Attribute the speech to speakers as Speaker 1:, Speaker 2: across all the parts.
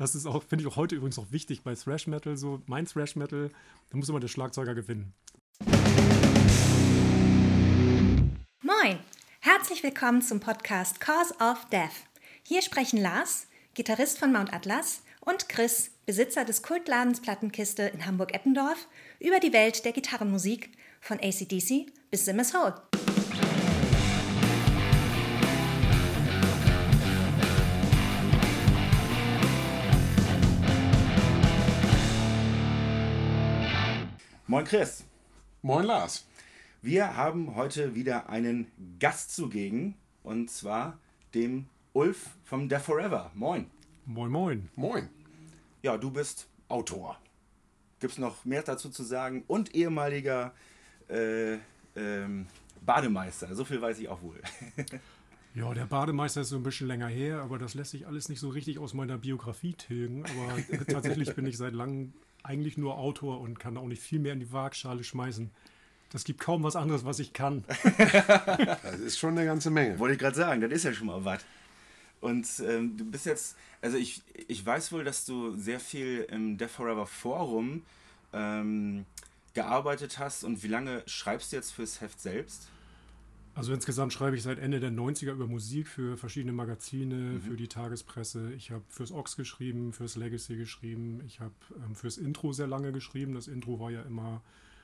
Speaker 1: Das ist auch, finde ich auch heute übrigens auch wichtig bei Thrash Metal. So, mein Thrash Metal, da muss immer der Schlagzeuger gewinnen.
Speaker 2: Moin! Herzlich willkommen zum Podcast Cause of Death. Hier sprechen Lars, Gitarrist von Mount Atlas, und Chris, Besitzer des Kultladens Plattenkiste in Hamburg-Eppendorf, über die Welt der Gitarrenmusik von ACDC bis Simmers Hole.
Speaker 3: Moin Chris.
Speaker 4: Moin Lars.
Speaker 3: Wir haben heute wieder einen Gast zugegen und zwar dem Ulf vom Death Forever. Moin.
Speaker 1: Moin, moin.
Speaker 4: Moin.
Speaker 3: Ja, du bist Autor. Gibt es noch mehr dazu zu sagen? Und ehemaliger äh, ähm, Bademeister. So viel weiß ich auch wohl.
Speaker 1: Ja, der Bademeister ist so ein bisschen länger her, aber das lässt sich alles nicht so richtig aus meiner Biografie tilgen. Aber tatsächlich bin ich seit langem eigentlich nur Autor und kann auch nicht viel mehr in die Waagschale schmeißen. Das gibt kaum was anderes, was ich kann.
Speaker 4: Das ist schon eine ganze Menge.
Speaker 3: Wollte ich gerade sagen, das ist ja schon mal was. Und ähm, du bist jetzt, also ich, ich weiß wohl, dass du sehr viel im Death Forever Forum ähm, gearbeitet hast. Und wie lange schreibst du jetzt fürs Heft selbst?
Speaker 1: Also insgesamt schreibe ich seit Ende der 90er über Musik für verschiedene Magazine,
Speaker 3: Mhm.
Speaker 1: für die Tagespresse. Ich habe fürs Ox geschrieben, fürs Legacy geschrieben. Ich habe ähm, fürs Intro sehr lange geschrieben. Das Intro war ja immer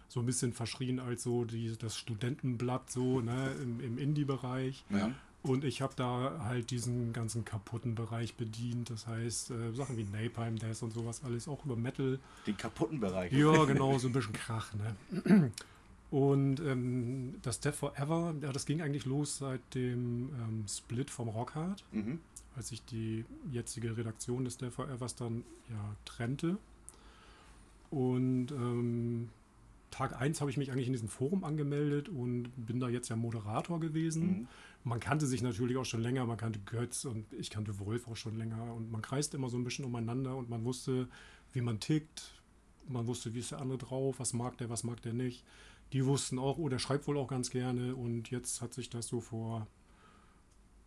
Speaker 1: so ein bisschen verschrien als so die, das Studentenblatt so ne, im, im Indie-Bereich.
Speaker 3: Ja.
Speaker 1: Und ich habe da halt diesen ganzen kaputten Bereich bedient. Das heißt, äh, Sachen wie Napalm Death und sowas alles, auch über Metal.
Speaker 3: Den kaputten Bereich.
Speaker 1: Ja, genau, so ein bisschen Krach, ne? Und ähm, das Death Forever, ja, das ging eigentlich los seit dem ähm, Split vom Rockhard,
Speaker 3: Mhm.
Speaker 1: als sich die jetzige Redaktion des Death Forevers dann ja trennte. Und ähm, Tag 1 habe ich mich eigentlich in diesem Forum angemeldet und bin da jetzt ja Moderator gewesen.
Speaker 3: Mhm.
Speaker 1: Man kannte sich natürlich auch schon länger, man kannte Götz und ich kannte Wolf auch schon länger und man kreist immer so ein bisschen umeinander und man wusste, wie man tickt, man wusste, wie ist der andere drauf, was mag der, was mag der nicht. Die wussten auch, oh, der schreibt wohl auch ganz gerne und jetzt hat sich das so vor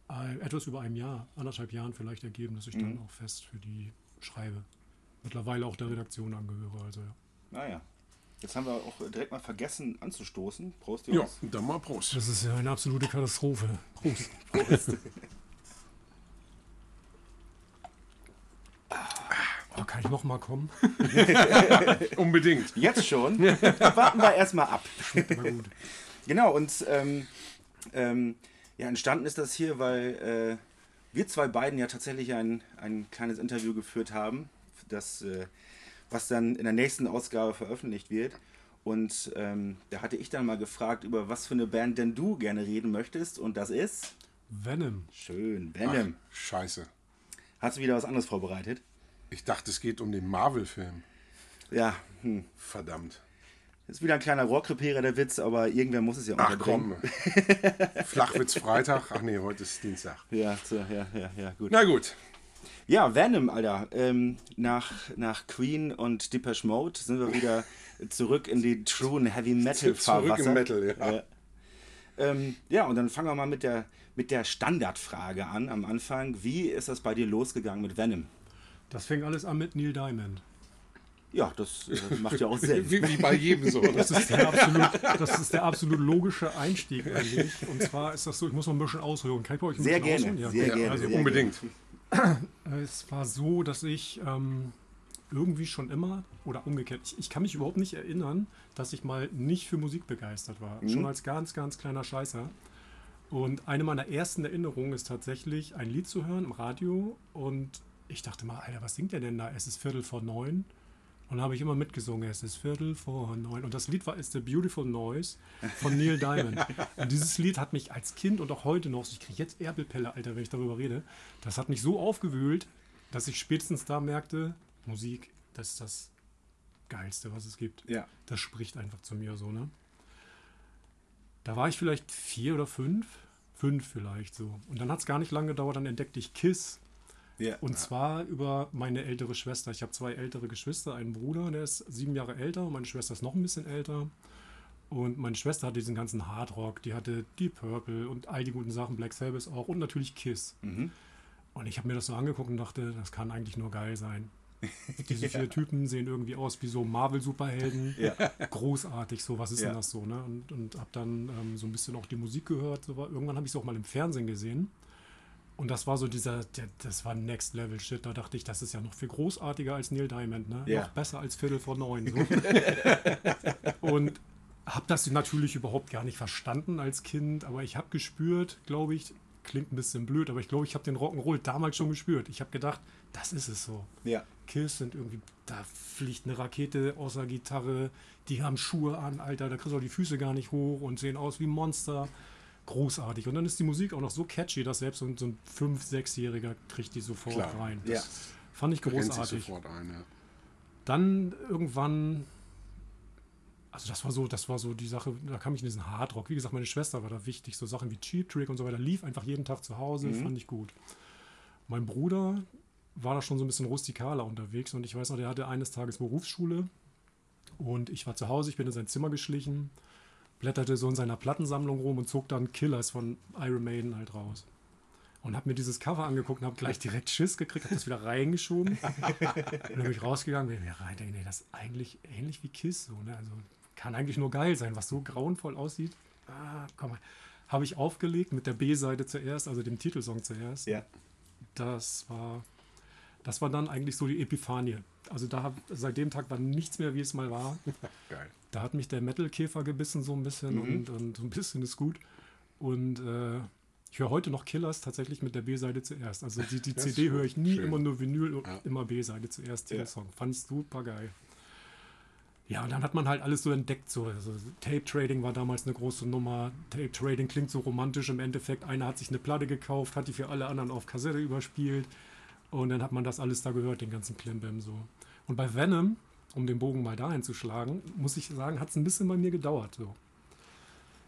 Speaker 1: ein- etwas über einem Jahr, anderthalb Jahren vielleicht ergeben, dass ich dann
Speaker 3: Mhm.
Speaker 1: auch fest für die schreibe. Mittlerweile auch der Redaktion angehöre, also ja.
Speaker 3: Naja. Jetzt haben wir auch direkt mal vergessen anzustoßen. Prost,
Speaker 4: Ja,
Speaker 3: Jungs.
Speaker 4: dann mal Prost.
Speaker 1: Das ist ja eine absolute Katastrophe. Prost. Oh, kann ich noch mal kommen?
Speaker 4: Unbedingt.
Speaker 3: Jetzt schon. Warten wir erstmal ab. Genau, und ähm, ähm, ja, entstanden ist das hier, weil äh, wir zwei beiden ja tatsächlich ein, ein kleines Interview geführt haben, das, äh, was dann in der nächsten Ausgabe veröffentlicht wird. Und ähm, da hatte ich dann mal gefragt, über was für eine Band denn du gerne reden möchtest. Und das ist
Speaker 1: Venom.
Speaker 3: schön,
Speaker 4: Ach,
Speaker 3: Venom.
Speaker 4: scheiße.
Speaker 3: Hast du wieder was anderes vorbereitet?
Speaker 4: Ich dachte, es geht um den Marvel-Film.
Speaker 3: Ja, hm.
Speaker 4: Verdammt.
Speaker 3: ist wieder ein kleiner Rohrkrepierer der Witz, aber irgendwer muss es ja
Speaker 4: Ach komm. Flachwitz Freitag. Ach nee, heute ist Dienstag.
Speaker 3: Ja, so, ja, ja, ja, gut.
Speaker 4: Na gut.
Speaker 3: Ja, Venom, Alter. Ähm, nach, nach Queen und Depeche Mode sind wir wieder zurück in die truen Heavy Metal Fahrwasser.
Speaker 4: Zurück im Metal, ja.
Speaker 3: Ja. Ähm, ja, und dann fangen wir mal mit der, mit der Standardfrage an am Anfang. Wie ist das bei dir losgegangen mit Venom?
Speaker 1: Das fing alles an mit Neil Diamond.
Speaker 3: Ja, das äh, macht ja auch Sinn.
Speaker 4: Wie, wie bei jedem so.
Speaker 1: Das ist, der absolut, das ist der absolut logische Einstieg eigentlich. Und zwar ist das so, ich muss mal ein bisschen ausholen. Kann ich bei euch ein
Speaker 3: Sehr
Speaker 1: bisschen
Speaker 3: gerne,
Speaker 1: ausholen?
Speaker 3: sehr
Speaker 1: gut.
Speaker 3: gerne.
Speaker 1: Also,
Speaker 3: sehr
Speaker 4: Unbedingt.
Speaker 1: Es war so, dass ich ähm, irgendwie schon immer, oder umgekehrt, ich, ich kann mich überhaupt nicht erinnern, dass ich mal nicht für Musik begeistert war. Schon als ganz, ganz kleiner Scheißer. Und eine meiner ersten Erinnerungen ist tatsächlich, ein Lied zu hören im Radio. Und ich dachte mal, Alter, was singt der denn da? Es ist Viertel vor neun. Und dann habe ich immer mitgesungen, es ist Viertel vor neun. Und das Lied war It's the Beautiful Noise von Neil Diamond. und dieses Lied hat mich als Kind und auch heute noch, ich kriege jetzt Erbelpelle, Alter, wenn ich darüber rede, das hat mich so aufgewühlt, dass ich spätestens da merkte, Musik, das ist das Geilste, was es gibt.
Speaker 3: Ja.
Speaker 1: Das spricht einfach zu mir so, ne? Da war ich vielleicht vier oder fünf. Fünf vielleicht so. Und dann hat es gar nicht lange gedauert, dann entdeckte ich Kiss.
Speaker 3: Ja.
Speaker 1: Und zwar über meine ältere Schwester. Ich habe zwei ältere Geschwister, einen Bruder, der ist sieben Jahre älter und meine Schwester ist noch ein bisschen älter. Und meine Schwester hatte diesen ganzen Hardrock, die hatte Deep Purple und all die guten Sachen, Black Sabbath auch und natürlich Kiss. Und Und ich habe mir das so angeguckt und dachte, das kann eigentlich nur geil sein. Diese vier Typen sehen irgendwie aus wie so Marvel-Superhelden.
Speaker 3: Ja.
Speaker 1: Großartig, so, was ist
Speaker 3: Ja.
Speaker 1: denn das so, ne? Und, und habe dann ähm, so ein bisschen auch die Musik gehört. So, war- irgendwann habe ich es auch mal im Fernsehen gesehen. Und das war so dieser, das war Next Level Shit. Da dachte ich, das ist ja noch viel großartiger als Neil Diamond, ne?
Speaker 3: Ja.
Speaker 1: Noch besser als Viertel vor neun. So. und habe das natürlich überhaupt gar nicht verstanden als Kind, aber ich habe gespürt, glaube ich, klingt ein bisschen blöd, aber ich glaube, ich habe den Rock'n'Roll damals schon gespürt. Ich habe gedacht, das ist es so.
Speaker 3: Ja.
Speaker 1: Kiss sind irgendwie, da fliegt eine Rakete aus der Gitarre, die haben Schuhe an, Alter, da kriegst du auch die Füße gar nicht hoch und sehen aus wie Monster. Großartig. Und dann ist die Musik auch noch so catchy, dass selbst so ein, so ein 5-, 6-Jähriger kriegt die sofort
Speaker 4: Klar.
Speaker 1: rein.
Speaker 3: Ja.
Speaker 1: Fand ich großartig.
Speaker 4: sofort ein, ja.
Speaker 1: Dann irgendwann, also das war so, das war so die Sache, da kam ich in diesen Hardrock. Wie gesagt, meine Schwester war da wichtig, so Sachen wie Cheap Trick und so weiter, lief einfach jeden Tag zu Hause, fand ich gut. Mein Bruder war da schon so ein bisschen rustikaler unterwegs und ich weiß noch, der hatte eines Tages Berufsschule und ich war zu Hause, ich bin in sein Zimmer geschlichen, blätterte so in seiner Plattensammlung rum und zog dann Killers von Iron Maiden halt raus. Und habe mir dieses Cover angeguckt und habe gleich direkt Schiss gekriegt, habe das wieder reingeschoben. Und dann bin ich rausgegangen, bin mir rein, denke, nee, das ist eigentlich ähnlich wie Kiss. So, ne? Also kann eigentlich nur geil sein, was so grauenvoll aussieht. Ah, komm mal. Habe ich aufgelegt mit der B-Seite zuerst, also dem Titelsong zuerst.
Speaker 3: Ja.
Speaker 1: Das war, das war dann eigentlich so die Epiphanie. Also da seit dem Tag war nichts mehr, wie es mal war.
Speaker 4: Geil.
Speaker 1: Da hat mich der Metal-Käfer gebissen so ein bisschen
Speaker 3: Mhm.
Speaker 1: und, und so ein bisschen ist gut. Und äh, ich höre heute noch Killers tatsächlich mit der B-Seite zuerst. Also die, die CD höre ich nie,
Speaker 4: schön.
Speaker 1: immer nur Vinyl und
Speaker 4: Ja.
Speaker 1: immer B-Seite zuerst, den
Speaker 3: Ja.
Speaker 1: Song. Fand ich super geil. Ja, und dann hat man halt alles so entdeckt. So. Also Tape Trading war damals eine große Nummer. Tape Trading klingt so romantisch im Endeffekt. Einer hat sich eine Platte gekauft, hat die für alle anderen auf Kassette überspielt. Und dann hat man das alles da gehört, den ganzen Klimbim so. Und bei Venom, um den Bogen mal dahin zu schlagen, muss ich sagen, hat es ein bisschen bei mir gedauert. So.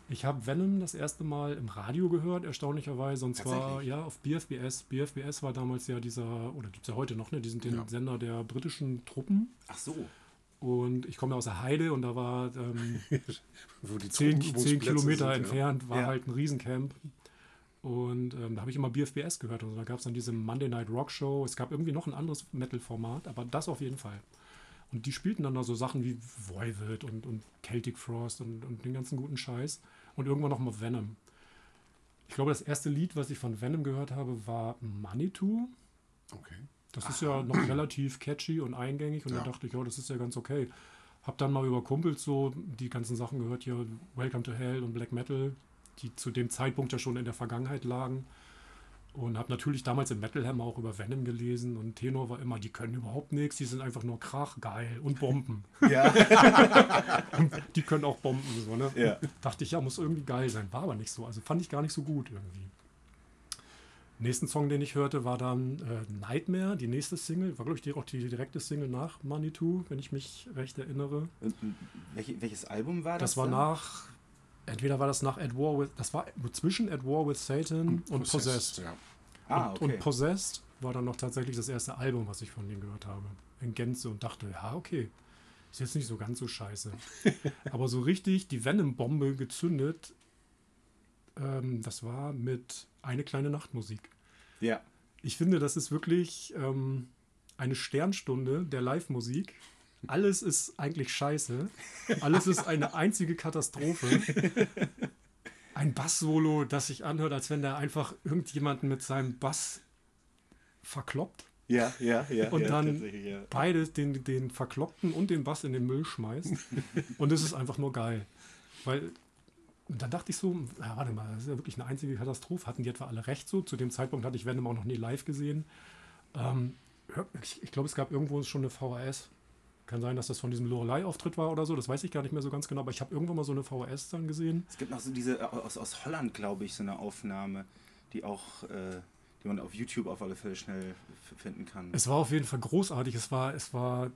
Speaker 1: Ich habe Venom das erste Mal im Radio gehört, erstaunlicherweise. Und zwar ja auf BFBS. BFBS war damals ja dieser, oder gibt es ja heute noch, ne, diesen den
Speaker 4: Ja.
Speaker 1: Sender der britischen Truppen.
Speaker 3: Ach so.
Speaker 1: Und ich komme ja aus der Heide und da war ähm,
Speaker 4: Wo die
Speaker 1: zehn, zehn Kilometer
Speaker 4: sind,
Speaker 1: entfernt, war
Speaker 3: Ja.
Speaker 1: halt ein Riesencamp. Und ähm, da habe ich immer BFBS gehört. Und da gab es dann diese Monday Night Rock Show. Es gab irgendwie noch ein anderes Metal-Format, aber das auf jeden Fall. Und die spielten dann da so Sachen wie Voivod und, und Celtic Frost und, und den ganzen guten Scheiß. Und irgendwann noch mal Venom. Ich glaube, das erste Lied, was ich von Venom gehört habe, war Manitou.
Speaker 4: Okay.
Speaker 1: Das ist ja noch relativ catchy und eingängig und
Speaker 4: Ja.
Speaker 1: da dachte ich, ja, das ist ja ganz okay. Hab dann mal über Kumpels so die ganzen Sachen gehört, hier Welcome to Hell und Black Metal, die zu dem Zeitpunkt ja schon in der Vergangenheit lagen. Und habe natürlich damals im Metal Hammer auch über Venom gelesen und Tenor war immer, die können überhaupt nichts, die sind einfach nur Krach, geil und Bomben.
Speaker 3: Ja.
Speaker 1: Die können auch Bomben, so, ne?
Speaker 3: Ja.
Speaker 1: Dachte ich, ja, muss irgendwie geil sein. War aber nicht so. Also fand ich gar nicht so gut irgendwie. Nächsten Song, den ich hörte, war dann äh, Nightmare, die nächste Single. War, glaube ich, die, auch die direkte Single nach Manitou, wenn ich mich recht erinnere.
Speaker 3: Und welche, welches Album war das?
Speaker 1: Das war
Speaker 3: dann?
Speaker 1: nach, entweder war das nach At War with, das war zwischen At War with Satan und, Possessed.
Speaker 4: Ja.
Speaker 3: Ah,
Speaker 1: und,
Speaker 3: okay.
Speaker 1: und Possessed war dann noch tatsächlich das erste Album, was ich von denen gehört habe. In Gänze und dachte, ja, okay, ist jetzt nicht so ganz so scheiße. Aber so richtig die Venom-Bombe gezündet, ähm, das war mit Eine kleine Nachtmusik.
Speaker 3: ja.
Speaker 1: Ich finde, das ist wirklich ähm, eine Sternstunde der Live-Musik. Alles ist eigentlich scheiße. Alles ist eine einzige Katastrophe. Ein Bass-Solo, das sich anhört, als wenn der einfach irgendjemanden mit seinem Bass verkloppt
Speaker 3: Ja, ja, ja.
Speaker 1: und
Speaker 3: ja,
Speaker 1: dann
Speaker 3: ja.
Speaker 1: beides, den, den Verkloppten und den Bass in den Müll schmeißt. und es ist einfach nur geil. Weil und dann dachte ich so, ja, warte mal, das ist ja wirklich eine einzige Katastrophe. Hatten die etwa alle recht so? Zu dem Zeitpunkt hatte ich Venom auch noch nie live gesehen. Ähm, ich ich glaube, es gab irgendwo schon eine VHS. Kann sein, dass das von diesem Lorelei-Auftritt war oder so. Das weiß ich gar nicht mehr so ganz genau. Aber ich habe irgendwann mal so eine VHS dann gesehen.
Speaker 3: Es gibt noch so diese, äh, aus, aus Holland, glaube ich, so eine Aufnahme, die auch, äh, die man auf YouTube auf alle Fälle schnell finden kann.
Speaker 1: Es war auf jeden Fall großartig. Es war, es war,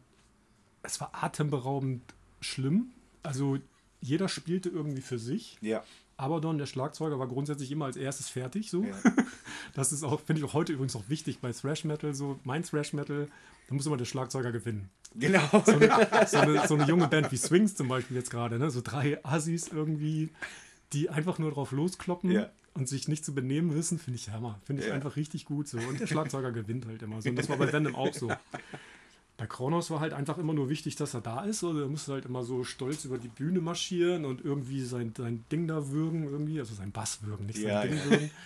Speaker 1: es war atemberaubend schlimm. Also jeder spielte irgendwie für sich.
Speaker 3: ja,
Speaker 1: Abaddon, der Schlagzeuger, war grundsätzlich immer als erstes fertig. So.
Speaker 3: ja.
Speaker 1: Das ist auch, finde ich auch heute übrigens auch wichtig bei Thrash Metal. So, mein Thrash Metal, da muss immer der Schlagzeuger gewinnen.
Speaker 3: genau.
Speaker 1: So eine, so eine, so eine junge Band wie Swings zum Beispiel jetzt gerade, ne? so drei Assis irgendwie, die einfach nur drauf loskloppen.
Speaker 3: Ja.
Speaker 1: und sich nicht zu benehmen wissen, finde ich Hammer. Finde ich
Speaker 3: Ja.
Speaker 1: einfach richtig gut so. Und der Schlagzeuger gewinnt halt immer so. Und das war bei Venom auch so. Bei Kronos war halt einfach immer nur wichtig, dass er da ist. Oder er musste halt immer so stolz über die Bühne marschieren und irgendwie sein, sein Ding da würgen, irgendwie, also sein Bass würgen, nicht sein
Speaker 3: Ja,
Speaker 1: Ding
Speaker 3: ja.
Speaker 1: würgen.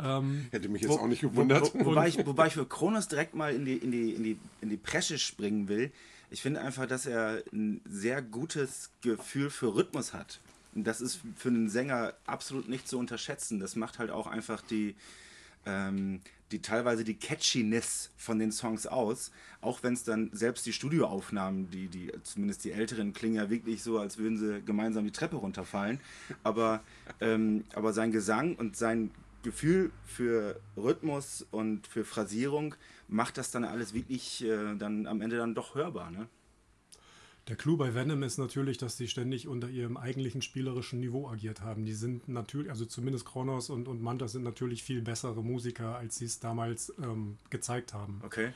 Speaker 1: Ähm,
Speaker 4: Hätte mich jetzt
Speaker 3: Wo-
Speaker 4: auch nicht gewundert.
Speaker 3: Wo, wo, wobei, ich, wobei ich für Kronos direkt mal in die, in, die, in, die, in die Presche springen will. Ich finde einfach, dass er ein sehr gutes Gefühl für Rhythmus hat. Und das ist für einen Sänger absolut nicht zu unterschätzen. Das macht halt auch einfach die, ähm, die teilweise die Catchiness von den Songs aus. Auch wenn es dann selbst die Studioaufnahmen, die, die, zumindest die älteren, klingen ja wirklich so, als würden sie gemeinsam die Treppe runterfallen. Aber, ähm, aber sein Gesang und sein Gefühl für Rhythmus und für Phrasierung macht das dann alles wirklich äh, dann am Ende dann doch hörbar. Ne?
Speaker 1: Der Clou bei Venom ist natürlich, dass die ständig unter ihrem eigentlichen spielerischen Niveau agiert haben. Die sind natürlich, also zumindest Kronos und, und Manta sind natürlich viel bessere Musiker, als sie es damals ähm, gezeigt haben.
Speaker 3: Okay.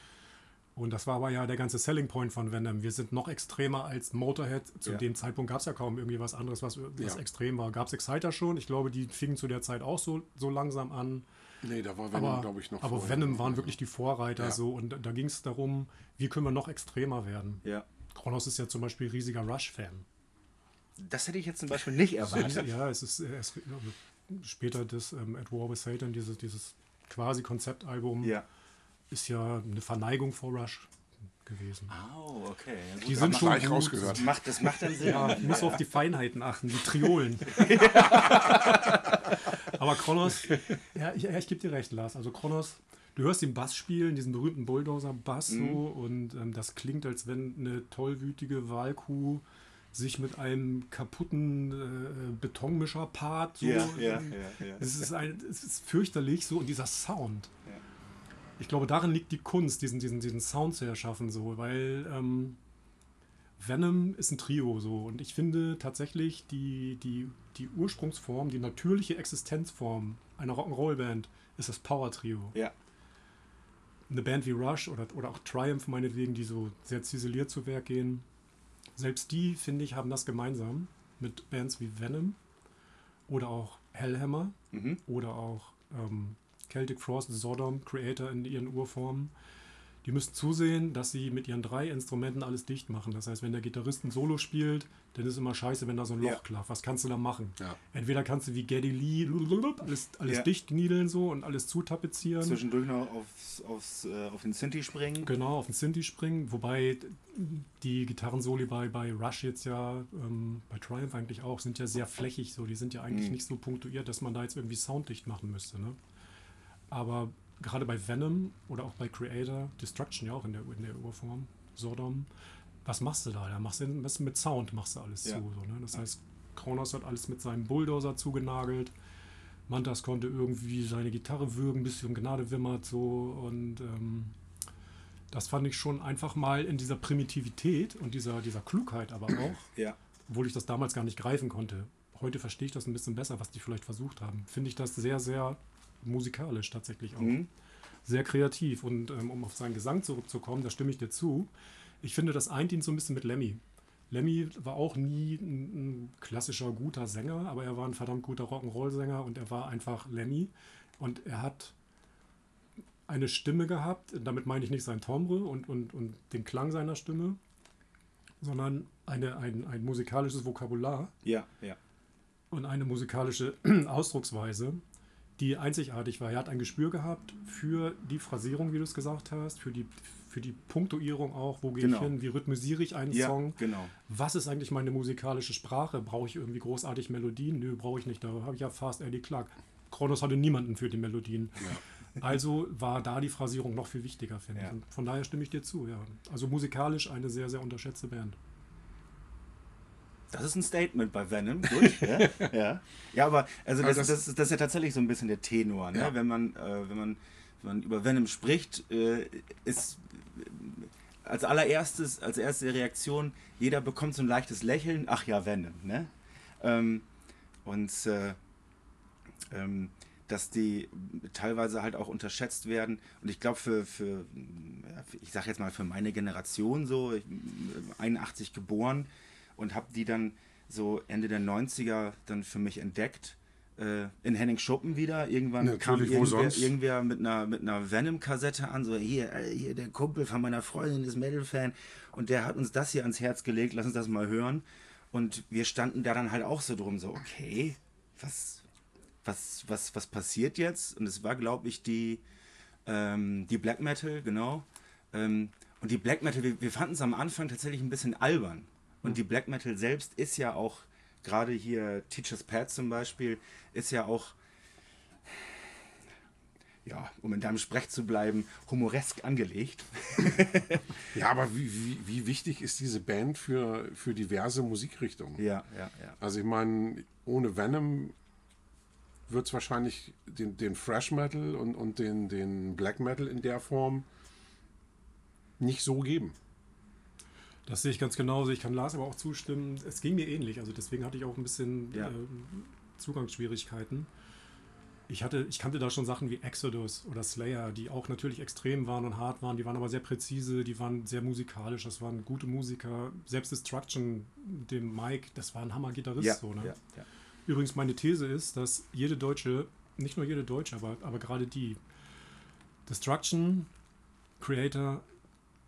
Speaker 1: Und das war aber ja der ganze Selling Point von Venom. Wir sind noch extremer als Motorhead. Zu
Speaker 3: Ja.
Speaker 1: dem Zeitpunkt gab es ja kaum irgendwie was anderes, was, was
Speaker 4: Ja.
Speaker 1: extrem war. Gab es Exciter schon? Ich glaube, die fingen zu der Zeit auch so, so langsam an.
Speaker 4: Nee, da war Venom, glaube ich, noch
Speaker 1: aber
Speaker 4: vorher.
Speaker 1: Venom waren wirklich die Vorreiter
Speaker 4: Ja.
Speaker 1: so. Und da ging es darum, wie können wir noch extremer werden.
Speaker 3: Ja.
Speaker 1: Kronos ist ja zum Beispiel riesiger Rush-Fan.
Speaker 3: Das hätte ich jetzt zum Beispiel nicht erwartet.
Speaker 1: Ja, es ist erst später das ähm, At War with Satan, dieses, dieses quasi Konzeptalbum,
Speaker 3: Ja.
Speaker 1: ist ja eine Verneigung vor Rush gewesen.
Speaker 3: Oh, okay. Ja, gut,
Speaker 1: Die sind schon
Speaker 4: gleich
Speaker 1: gut.
Speaker 4: rausgehört.
Speaker 3: Das macht, das macht dann Sinn.
Speaker 1: Ja, muss auf die Feinheiten achten, die Triolen. Aber Kronos, ja, ich, ja, ich gebe dir recht, Lars. Also Kronos, du hörst den Bass spielen, diesen berühmten Bulldozer-Bass so, und ähm, das klingt, als wenn eine tollwütige Wahlkuh sich mit einem kaputten äh, Betonmischer paart. So.
Speaker 3: Ja, ja, ja, ja.
Speaker 1: Es ist, ein, es ist fürchterlich so und dieser Sound.
Speaker 3: Ja.
Speaker 1: Ich glaube, darin liegt die Kunst, diesen, diesen, diesen Sound zu erschaffen, so, weil ähm, Venom ist ein Trio so und ich finde tatsächlich die, die, die Ursprungsform, die natürliche Existenzform einer Rock'n'Roll-Band ist das Power-Trio.
Speaker 3: Ja.
Speaker 1: Eine Band wie Rush oder, oder auch Triumph meinetwegen, die so sehr ziseliert zu Werk gehen, selbst die, finde ich, haben das gemeinsam mit Bands wie Venom oder auch Hellhammer
Speaker 3: Mhm.
Speaker 1: oder auch ähm, Celtic Frost, Sodom, Creator in ihren Urformen. Die müssen zusehen, dass sie mit ihren drei Instrumenten alles dicht machen. Das heißt, wenn der Gitarrist ein Solo spielt, dann ist immer scheiße, wenn da so ein Loch
Speaker 3: Ja.
Speaker 1: klafft. Was kannst du da machen?
Speaker 4: Ja.
Speaker 1: Entweder kannst du wie Geddy Lee alles, alles
Speaker 3: Ja.
Speaker 1: dicht kniedeln so und alles zutapezieren.
Speaker 3: Zwischendurch noch aufs, aufs, äh, auf den Synthi springen.
Speaker 1: Genau, auf den Synthi springen, wobei die Gitarrensoli bei, bei Rush jetzt ja, ähm, bei Triumph eigentlich auch, sind ja sehr flächig so. Die sind ja eigentlich
Speaker 3: Mhm.
Speaker 1: nicht so punktuiert, dass man da jetzt irgendwie sounddicht machen müsste. Ne? Aber gerade bei Venom oder auch bei Creator, Destruction ja auch in der, in der Urform, Sodom, was machst du da? Da machst du mit Sound machst du alles
Speaker 3: Ja.
Speaker 1: zu. So, ne? Das heißt, Kronos hat alles mit seinem Bulldozer zugenagelt. Mantas konnte irgendwie seine Gitarre würgen, bis sie um Gnade wimmert so und ähm, das fand ich schon einfach mal in dieser Primitivität und dieser, dieser Klugheit aber auch,
Speaker 3: Ja.
Speaker 1: obwohl ich das damals gar nicht greifen konnte. Heute verstehe ich das ein bisschen besser, was die vielleicht versucht haben. Finde ich das sehr, sehr musikalisch tatsächlich auch.
Speaker 3: Mhm.
Speaker 1: Sehr kreativ. Und ähm, um auf seinen Gesang zurückzukommen, da stimme ich dir zu. Ich finde, das eint ihn so ein bisschen mit Lemmy. Lemmy war auch nie ein, ein klassischer guter Sänger, aber er war ein verdammt guter Rock'n'Roll-Sänger und er war einfach Lemmy. Und er hat eine Stimme gehabt, damit meine ich nicht sein Timbre und, und, und den Klang seiner Stimme, sondern eine, ein, ein musikalisches Vokabular
Speaker 3: Ja, ja.
Speaker 1: und eine musikalische Ausdrucksweise, die einzigartig war. Er hat ein Gespür gehabt für die Phrasierung, wie du es gesagt hast, für die, für die Punktuierung auch, wo gehe
Speaker 3: Genau.
Speaker 1: ich hin, wie rhythmisiere ich einen
Speaker 3: Ja,
Speaker 1: Song,
Speaker 3: genau.
Speaker 1: was ist eigentlich meine musikalische Sprache, brauche ich irgendwie großartig Melodien? Nö, brauche ich nicht, da habe ich ja Fast Eddie Clark. Kronos hatte niemanden für die Melodien. Also war da die Phrasierung noch viel wichtiger, finde
Speaker 3: Ja.
Speaker 1: ich. Und von daher stimme ich dir zu, ja. Also musikalisch eine sehr, sehr unterschätzte Band.
Speaker 3: Das ist ein Statement bei Venom, gut. ja, ja. ja, aber also das, das,
Speaker 4: das-
Speaker 3: ist, das ist ja tatsächlich so ein bisschen der Tenor, ne?
Speaker 4: Ja.
Speaker 3: wenn, man, äh, wenn, man, wenn man über Venom spricht, äh, ist äh, als allererstes, als erste Reaktion, jeder bekommt so ein leichtes Lächeln, ach ja, Venom. Ne? Ähm, und äh, ähm, dass die teilweise halt auch unterschätzt werden. Und ich glaube, für, für, ich sage jetzt mal, für meine Generation so, ich, bin 81 geboren und habe die dann so Ende der 90er dann für mich entdeckt. äh, in Henning Schuppen wieder. Irgendwann
Speaker 4: Natürlich,
Speaker 3: kam irgendwer, irgendwer mit einer, mit einer Venom-Kassette an, so hier, äh, hier, der Kumpel von meiner Freundin ist Metal-Fan und der hat uns das hier ans Herz gelegt, lass uns das mal hören. Und wir standen da dann halt auch so drum, so, okay, was, was, was, was passiert jetzt? Und es war, glaube ich, die, ähm, die Black Metal, genau. Ähm, und die Black Metal, wir, wir fanden es am Anfang tatsächlich ein bisschen albern. Und die Black Metal selbst ist ja auch, gerade hier Teacher's Pad zum Beispiel, ist ja auch, ja, um in deinem Sprech zu bleiben, humoresk angelegt.
Speaker 4: Ja, aber wie, wie, wie wichtig ist diese Band für, für diverse Musikrichtungen?
Speaker 3: Ja, ja, ja.
Speaker 4: Also ich meine, ohne Venom wird es wahrscheinlich den, den Fresh Metal und, und den, den Black Metal in der Form nicht so geben.
Speaker 1: Das sehe ich ganz genauso. Ich kann Lars aber auch zustimmen. Es ging mir ähnlich. Also deswegen hatte ich auch ein bisschen
Speaker 3: Ja.
Speaker 1: ähm, Zugangsschwierigkeiten. Ich, hatte, ich kannte da schon Sachen wie Exodus oder Slayer, die auch natürlich extrem waren und hart waren. Die waren aber sehr präzise, die waren sehr musikalisch, das waren gute Musiker. Selbst Destruction, dem Mike, das war ein Hammer-Gitarrist.
Speaker 3: Ja,
Speaker 1: so, ne?
Speaker 3: ja.
Speaker 1: Übrigens, meine These ist, dass jede Deutsche, nicht nur jede Deutsche, aber, aber gerade die, Destruction, Creator und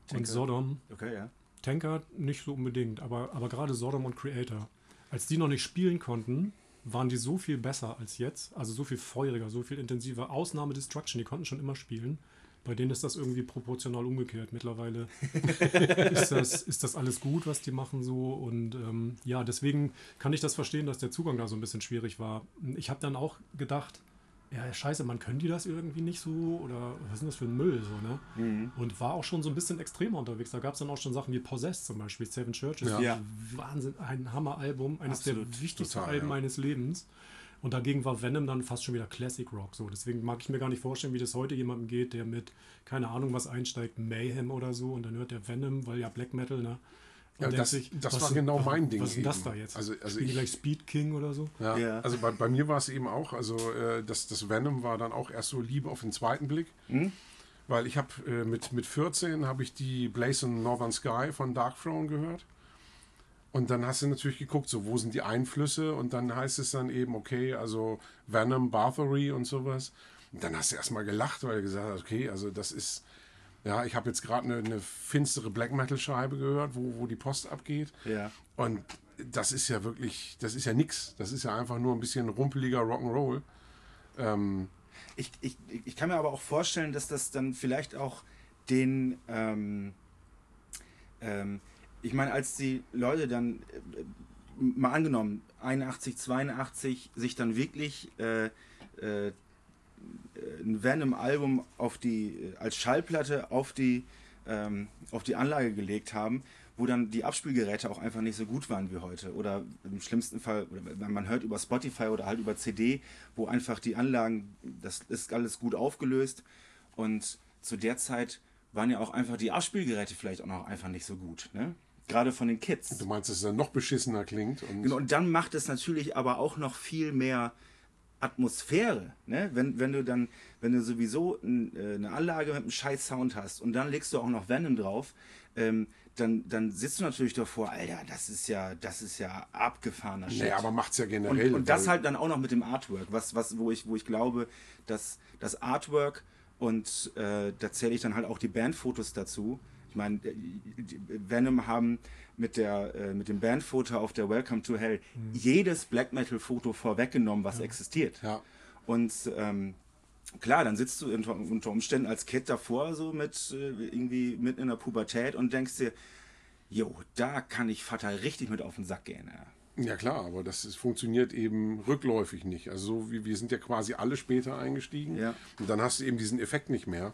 Speaker 3: Tinker.
Speaker 1: Sodom,
Speaker 3: Okay, ja.
Speaker 1: Tanker nicht so unbedingt, aber, aber gerade Sodom und Creator, als die noch nicht spielen konnten, waren die so viel besser als jetzt, also so viel feuriger, so viel intensiver. Ausnahme Destruction, die konnten schon immer spielen. Bei denen ist das irgendwie proportional umgekehrt. Mittlerweile ist, das, ist das alles gut, was die machen so. Und ähm, ja, deswegen kann ich das verstehen, dass der Zugang da so ein bisschen schwierig war. Ich habe dann auch gedacht, ja, scheiße, man können die das irgendwie nicht so oder was ist denn das für ein Müll so, ne?
Speaker 3: Mhm.
Speaker 1: Und war auch schon so ein bisschen extremer unterwegs. Da gab es dann auch schon Sachen wie Possessed zum Beispiel, Seven Churches.
Speaker 4: Ja.
Speaker 3: Ja.
Speaker 1: Wahnsinn, ein Hammer-Album, eines
Speaker 3: Absolut,
Speaker 1: der wichtigsten
Speaker 4: total,
Speaker 1: Alben
Speaker 4: ja.
Speaker 1: meines Lebens. Und dagegen war Venom dann fast schon wieder Classic Rock. So. Deswegen mag ich mir gar nicht vorstellen, wie das heute jemandem geht, der mit, keine Ahnung, was einsteigt, Mayhem oder so, und dann hört der Venom, weil ja Black Metal, ne?
Speaker 4: Ja, das- das war genau mein Ding
Speaker 1: Was ist denn das
Speaker 4: eben.
Speaker 1: da jetzt?
Speaker 4: Also- also ich-
Speaker 1: gleich Speed King oder so?
Speaker 4: Ja,
Speaker 3: Ja.
Speaker 4: Also bei, bei mir war es eben auch, also äh, das, das Venom war dann auch erst so Liebe auf den zweiten Blick. Weil ich habe äh, mit, mit 14 habe ich die Blazing Northern Sky von Dark Throne gehört. Und dann hast du natürlich geguckt, so wo sind die Einflüsse und dann heißt es dann eben, okay, also Venom, Bathory und sowas. Und dann hast du erstmal gelacht, weil du gesagt hast, okay, also das ist, ja, ich habe jetzt gerade eine, eine finstere Black Metal Scheibe gehört, wo, wo die Post abgeht.
Speaker 3: Ja.
Speaker 4: Und das ist ja wirklich, das ist ja nix. Das ist ja einfach nur ein bisschen rumpeliger Rock'n'Roll. Ähm,
Speaker 3: Ich, ich, ich kann mir aber auch vorstellen, dass das dann vielleicht auch den, ähm, ähm, ich meine, als die Leute dann, äh, mal angenommen, 81, 82, sich dann wirklich äh, äh, ein Venom-Album auf die, äh, als Schallplatte auf die, ähm, auf die Anlage gelegt haben, wo dann die Abspielgeräte auch einfach nicht so gut waren wie heute. Oder im schlimmsten Fall, oder wenn man hört über Spotify oder halt über CD, wo einfach die Anlagen, das ist alles gut aufgelöst. Und zu der Zeit waren ja auch einfach die Abspielgeräte vielleicht auch noch einfach nicht so gut. Ne? Gerade von den Kids.
Speaker 4: du meinst, dass es dann noch beschissener klingt. Und
Speaker 3: Genau, und dann macht es natürlich aber auch noch viel mehr Atmosphäre, ne? Wenn, wenn du dann, wenn du sowieso äh, eine Anlage mit einem scheiß Sound hast und dann legst du auch noch Venom drauf, ähm, dann, dann sitzt du natürlich davor, Alter, das ist ja, das ist ja abgefahrener Shit.
Speaker 4: naja, aber macht es ja
Speaker 3: und,
Speaker 4: generell.
Speaker 3: und das
Speaker 4: weil-
Speaker 3: halt dann auch noch mit dem Artwork, was, was, wo ich, wo ich glaube, dass das Artwork und äh, da zähle ich dann halt auch die Bandfotos dazu. Ich meine, Venom haben mit, der, äh, mit dem Bandfoto auf der Welcome to Hell jedes Black Metal-Foto vorweggenommen, was existiert.
Speaker 4: Ja.
Speaker 3: Und ähm, klar, dann sitzt du unter, unter Umständen als Kid davor, so mit äh, irgendwie mitten in der Pubertät und denkst dir, jo, da kann ich Vater richtig mit auf den Sack gehen. Ja.
Speaker 4: Ja klar, aber das ist, funktioniert eben rückläufig nicht. Also so wie wir sind ja quasi alle später eingestiegen
Speaker 3: Ja.
Speaker 4: und dann hast du eben diesen Effekt nicht mehr.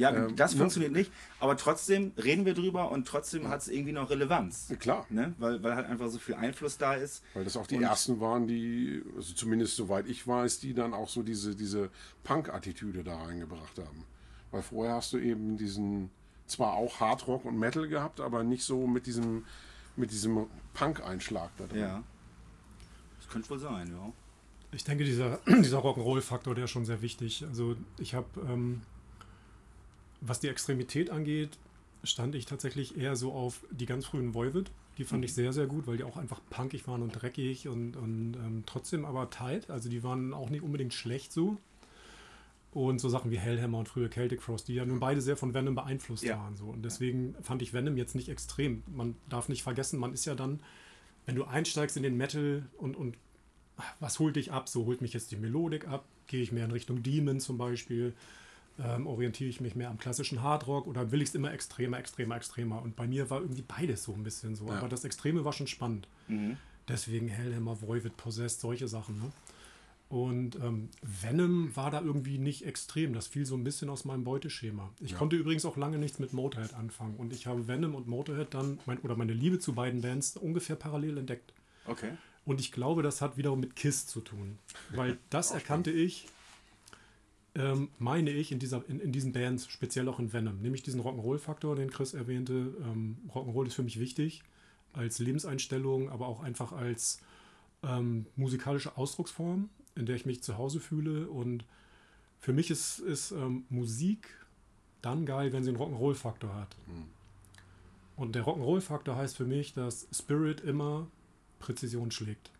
Speaker 3: Ja,
Speaker 4: Ähm,
Speaker 3: das
Speaker 4: ne?
Speaker 3: funktioniert nicht, aber trotzdem reden wir drüber und trotzdem hat es irgendwie noch Relevanz.
Speaker 4: Ja, klar.
Speaker 3: Ne? Weil, weil halt einfach so viel Einfluss da ist.
Speaker 4: Weil das auch die
Speaker 3: Und-
Speaker 4: ersten waren, die, also zumindest soweit ich weiß, die dann auch so diese, diese Punk-Attitüde da reingebracht haben. Weil vorher hast du eben diesen, zwar auch Hardrock und Metal gehabt, aber nicht so mit diesem, mit diesem Punk-Einschlag da drin.
Speaker 3: Ja. Das könnte wohl sein, ja.
Speaker 1: Ich denke, dieser, dieser Rock'n'Roll-Faktor, der ist schon sehr wichtig. Also ich habe, ähm, was die Extremität angeht, stand ich tatsächlich eher so auf die ganz frühen Voivod, Die fand ich sehr, sehr gut, weil die auch einfach punkig waren und dreckig und, und ähm, trotzdem aber tight. Also die waren auch nicht unbedingt schlecht so. Und so Sachen wie Hellhammer und früher Celtic Frost, die ja nun beide sehr von Venom beeinflusst
Speaker 3: Ja.
Speaker 1: waren. So. Und deswegen fand ich Venom jetzt nicht extrem. Man darf nicht vergessen, man ist ja dann, wenn du einsteigst in den Metal und, und was holt dich ab? So holt mich jetzt die Melodik ab? Gehe ich mehr in Richtung Demon zum Beispiel? Ähm, orientiere ich mich mehr am klassischen Hardrock oder will ich es immer extremer, extremer, extremer? Und bei mir war irgendwie beides so ein bisschen so.
Speaker 4: Ja.
Speaker 1: Aber das Extreme war schon spannend. Deswegen Hellhammer, Voivod, Possessed, solche Sachen. Ne? Und ähm, Venom war da irgendwie nicht extrem. Das fiel so ein bisschen aus meinem Beuteschema. Ich
Speaker 4: Ja.
Speaker 1: konnte übrigens auch lange nichts mit Motorhead anfangen. Und ich habe Venom und Motorhead dann, mein, oder meine Liebe zu beiden Bands, ungefähr parallel entdeckt.
Speaker 3: Okay.
Speaker 1: Und ich glaube, das hat wiederum mit Kiss zu tun. Weil das erkannte ich, ähm, meine ich, in, dieser, in, in diesen Bands, speziell auch in Venom. Nämlich diesen Rock'n'Roll-Faktor, den Chris erwähnte. Ähm, Rock'n'Roll ist für mich wichtig, als Lebenseinstellung, aber auch einfach als ähm, musikalische Ausdrucksform, in der ich mich zu Hause fühle. Und für mich ist, ist ähm, Musik dann geil, wenn sie einen Rock'n'Roll-Faktor hat. Und der Rock'n'Roll-Faktor heißt für mich, dass Spirit immer Präzision schlägt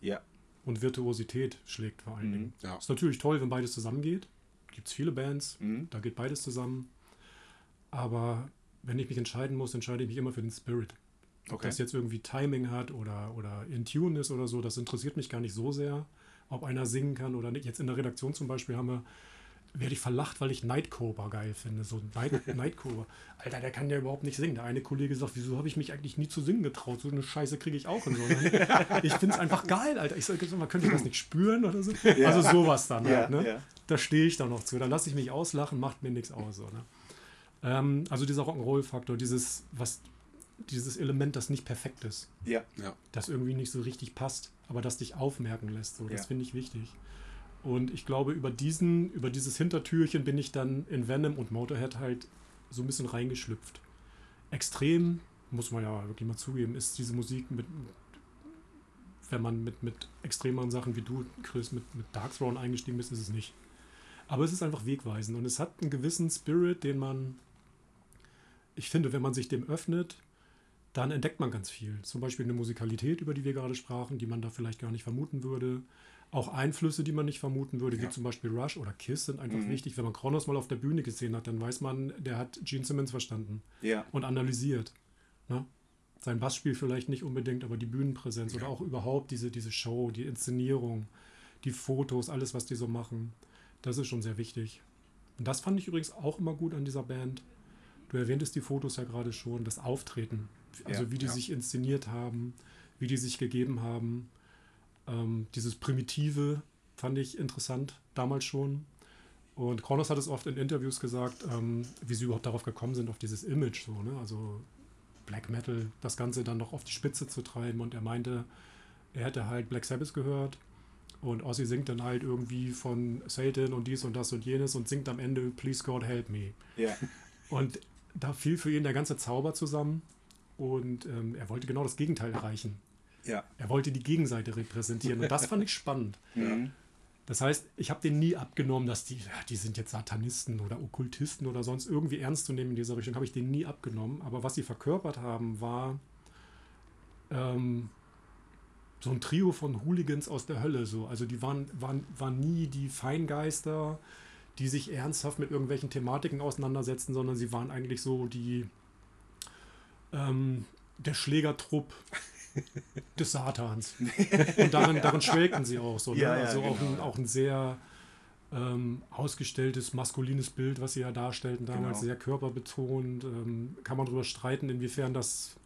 Speaker 3: Ja.
Speaker 1: Und Virtuosität schlägt vor allen
Speaker 3: Mhm.
Speaker 1: Dingen.
Speaker 4: Ja.
Speaker 1: Ist natürlich toll, wenn beides zusammengeht. Gibt es viele Bands,
Speaker 3: Mhm.
Speaker 1: da geht beides zusammen. Aber wenn ich mich entscheiden muss, entscheide ich mich immer für den Spirit. Ob
Speaker 3: Okay.
Speaker 1: das jetzt irgendwie Timing hat oder, oder in Tune ist oder so, das interessiert mich gar nicht so sehr. Ob einer singen kann oder nicht. Jetzt in der Redaktion zum Beispiel haben wir, werde ich verlacht, weil ich Night Cobra geil finde. So Night, Night Cobra. Alter, der kann ja überhaupt nicht singen. Der eine Kollege sagt, wieso habe ich mich eigentlich nie zu singen getraut? So eine Scheiße kriege ich auch hin. So. Ich finde es einfach geil, Alter. Ich sage, man könnte das nicht spüren oder so. Also sowas dann
Speaker 3: Ja,
Speaker 1: halt, ne?
Speaker 3: ja.
Speaker 1: Da stehe ich dann noch zu. Da lasse ich mich auslachen, macht mir nichts aus. So, ne? ähm, also dieser Rock'n'Roll-Faktor, dieses, was, dieses Element, das nicht perfekt ist
Speaker 3: Ja.
Speaker 4: Ja.
Speaker 1: das irgendwie nicht so richtig passt, aber das dich aufmerken lässt. So, das
Speaker 3: Ja.
Speaker 1: finde ich wichtig. Und ich glaube, über diesen, über dieses Hintertürchen bin ich dann in Venom und Motorhead halt so ein bisschen reingeschlüpft. Extrem, muss man ja wirklich mal zugeben, ist diese Musik mit, wenn man mit, mit extremeren Sachen wie du, Chris, mit, mit Dark Throne eingestiegen bist, ist es nicht. Aber es ist einfach wegweisend und es hat einen gewissen Spirit, den man, ich finde, wenn man sich dem öffnet, dann entdeckt man ganz viel. Zum Beispiel eine Musikalität, über die wir gerade sprachen, die man da vielleicht gar nicht vermuten würde. Auch Einflüsse, die man nicht vermuten würde, wie
Speaker 4: Ja.
Speaker 1: zum Beispiel Rush oder Kiss, sind einfach wichtig. Wenn man Kronos mal auf der Bühne gesehen hat, dann weiß man, der hat Gene Simmons verstanden
Speaker 3: Ja.
Speaker 1: und analysiert. Ne? Sein Bassspiel vielleicht nicht unbedingt, aber die Bühnenpräsenz oder auch überhaupt diese, diese Show, die Inszenierung, die Fotos, alles, was die so machen, das ist schon sehr wichtig. Und das fand ich übrigens auch immer gut an dieser Band. Du erwähntest die Fotos ja gerade schon, das Auftreten. Also
Speaker 3: Ja,
Speaker 1: wie die
Speaker 4: ja.
Speaker 1: sich inszeniert haben, wie die sich gegeben haben. Ähm, dieses Primitive fand ich interessant damals schon. Und Kronos hat es oft in Interviews gesagt, ähm, wie sie überhaupt darauf gekommen sind, auf dieses Image, so, ne? Also Black Metal, das Ganze dann noch auf die Spitze zu treiben. Und er meinte, er hätte halt Black Sabbath gehört und Ozzy singt dann halt irgendwie von Satan und dies und das und jenes und singt am Ende Please God help me.
Speaker 3: Ja.
Speaker 1: Und da fiel für ihn der ganze Zauber zusammen und ähm, er wollte genau das Gegenteil erreichen.
Speaker 3: Ja.
Speaker 1: Er wollte die Gegenseite repräsentieren und das fand ich spannend.
Speaker 3: Mhm.
Speaker 1: Das heißt, ich habe denen nie abgenommen, dass die, ja, die sind jetzt Satanisten oder Okkultisten oder sonst irgendwie ernst zu nehmen in dieser Richtung, habe ich denen nie abgenommen. Aber was sie verkörpert haben, war ähm, so ein Trio von Hooligans aus der Hölle. So. Also die waren, waren, waren nie die Feingeister, die sich ernsthaft mit irgendwelchen Thematiken auseinandersetzen, sondern sie waren eigentlich so die ähm, der Schlägertrupp des Satans. Und darin, darin schwelgten sie auch so. Ne?
Speaker 3: Ja, ja,
Speaker 1: also auch,
Speaker 3: genau,
Speaker 1: ein,
Speaker 3: ja.
Speaker 1: auch ein sehr ähm, ausgestelltes maskulines Bild, was sie ja darstellten damals,
Speaker 3: Genau.
Speaker 1: sehr körperbetont. Ähm, kann man darüber streiten, inwiefern das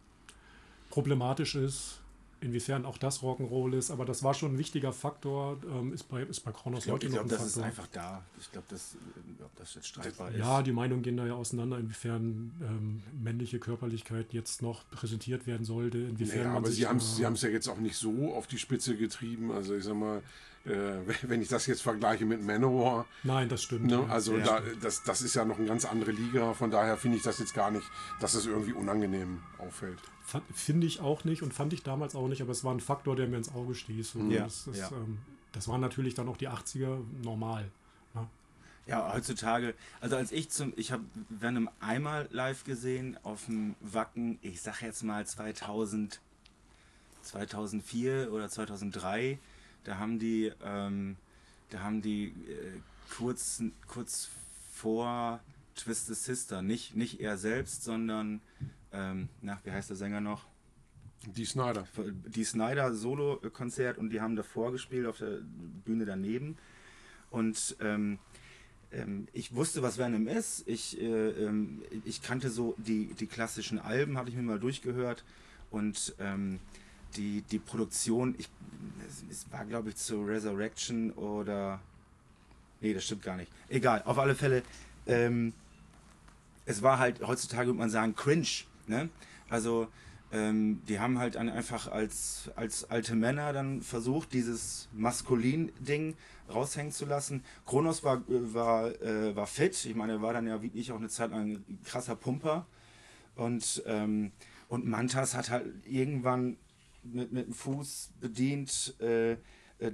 Speaker 1: problematisch ist, inwiefern auch das Rock'n'Roll ist, aber das war schon ein wichtiger Faktor, ähm, ist, bei, ist bei Kronos
Speaker 3: Ich glaube,
Speaker 1: heute
Speaker 3: ich
Speaker 1: noch
Speaker 3: glaub,
Speaker 1: ein
Speaker 3: das ist
Speaker 1: Faktor.
Speaker 3: einfach da. Ich glaube, das, äh, ob das jetzt streitbar ist.
Speaker 1: Ja, die Meinungen gehen da ja auseinander, inwiefern ähm, männliche Körperlichkeit jetzt noch präsentiert werden sollte, inwiefern
Speaker 4: Naja,
Speaker 1: man
Speaker 4: aber
Speaker 1: sich
Speaker 4: sie haben es ja jetzt auch nicht so auf die Spitze getrieben. Also ich sag mal, wenn ich das jetzt vergleiche mit Manowar,
Speaker 1: Nein, das stimmt.
Speaker 4: ne, also
Speaker 3: Ja.
Speaker 4: da, das, das ist ja noch eine ganz andere Liga. Von daher finde ich das jetzt gar nicht, dass es irgendwie unangenehm auffällt.
Speaker 1: Finde ich auch nicht und fand ich damals auch nicht, aber es war ein Faktor, der mir ins Auge stieß. Und
Speaker 3: Ja,
Speaker 1: das, das,
Speaker 3: ja.
Speaker 1: ähm, das waren natürlich dann auch die 80er normal. Ne?
Speaker 3: Ja, heutzutage, also als ich zum, ich habe Venom einmal live gesehen auf dem Wacken, ich sag jetzt mal 2000, 2004 oder 2003, da haben die, ähm, da haben die äh, kurz, kurz vor Twisted Sister, nicht, nicht er selbst, sondern, ähm, nach, wie heißt der Sänger noch?
Speaker 4: Die Snyder.
Speaker 3: Die Snyder Solo-Konzert und die haben davor gespielt auf der Bühne daneben. Und ähm, ähm, ich wusste, was Venom ist. Ich, äh, ähm, ich kannte so die, die klassischen Alben, hatte ich mir mal durchgehört. Und ähm, die, die Produktion, ich, es war glaube ich zu Resurrection oder. Nee, das stimmt gar nicht. Egal, auf alle Fälle. Ähm, es war halt, heutzutage würde man sagen, cringe. Ne? Also, ähm, die haben halt dann einfach als, als alte Männer dann versucht, dieses Maskulin-Ding raushängen zu lassen. Kronos war, war, äh, war fit. Ich meine, er war dann ja wirklich auch eine Zeit lang ein krasser Pumper. Und, ähm, und Mantas hat halt irgendwann mit, mit dem Fuß bedient. Äh, äh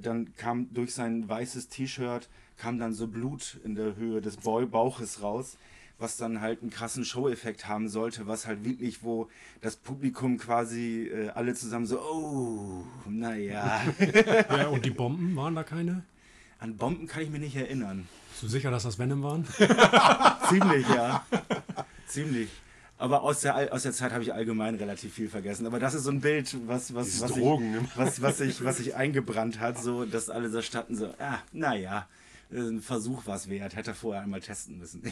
Speaker 3: dann kam durch sein weißes T-Shirt kam dann so Blut in der Höhe des Bauches raus was dann halt einen krassen Show-Effekt haben sollte, was halt wirklich, wo das Publikum quasi äh, alle zusammen so, oh, naja.
Speaker 1: ja, und die Bomben, waren da keine?
Speaker 3: An Bomben kann ich mich nicht erinnern.
Speaker 1: Bist du sicher, dass das Venom waren?
Speaker 3: Ziemlich, ja. Ziemlich. Aber aus der, aus der Zeit habe ich allgemein relativ viel vergessen. Aber das ist so ein Bild, was, was, was,
Speaker 4: Drogen,
Speaker 3: ich, was, was, ich, was sich eingebrannt hat, so, dass alle so standen so, ah, naja ein Versuch was wert. Hätte er vorher einmal testen müssen.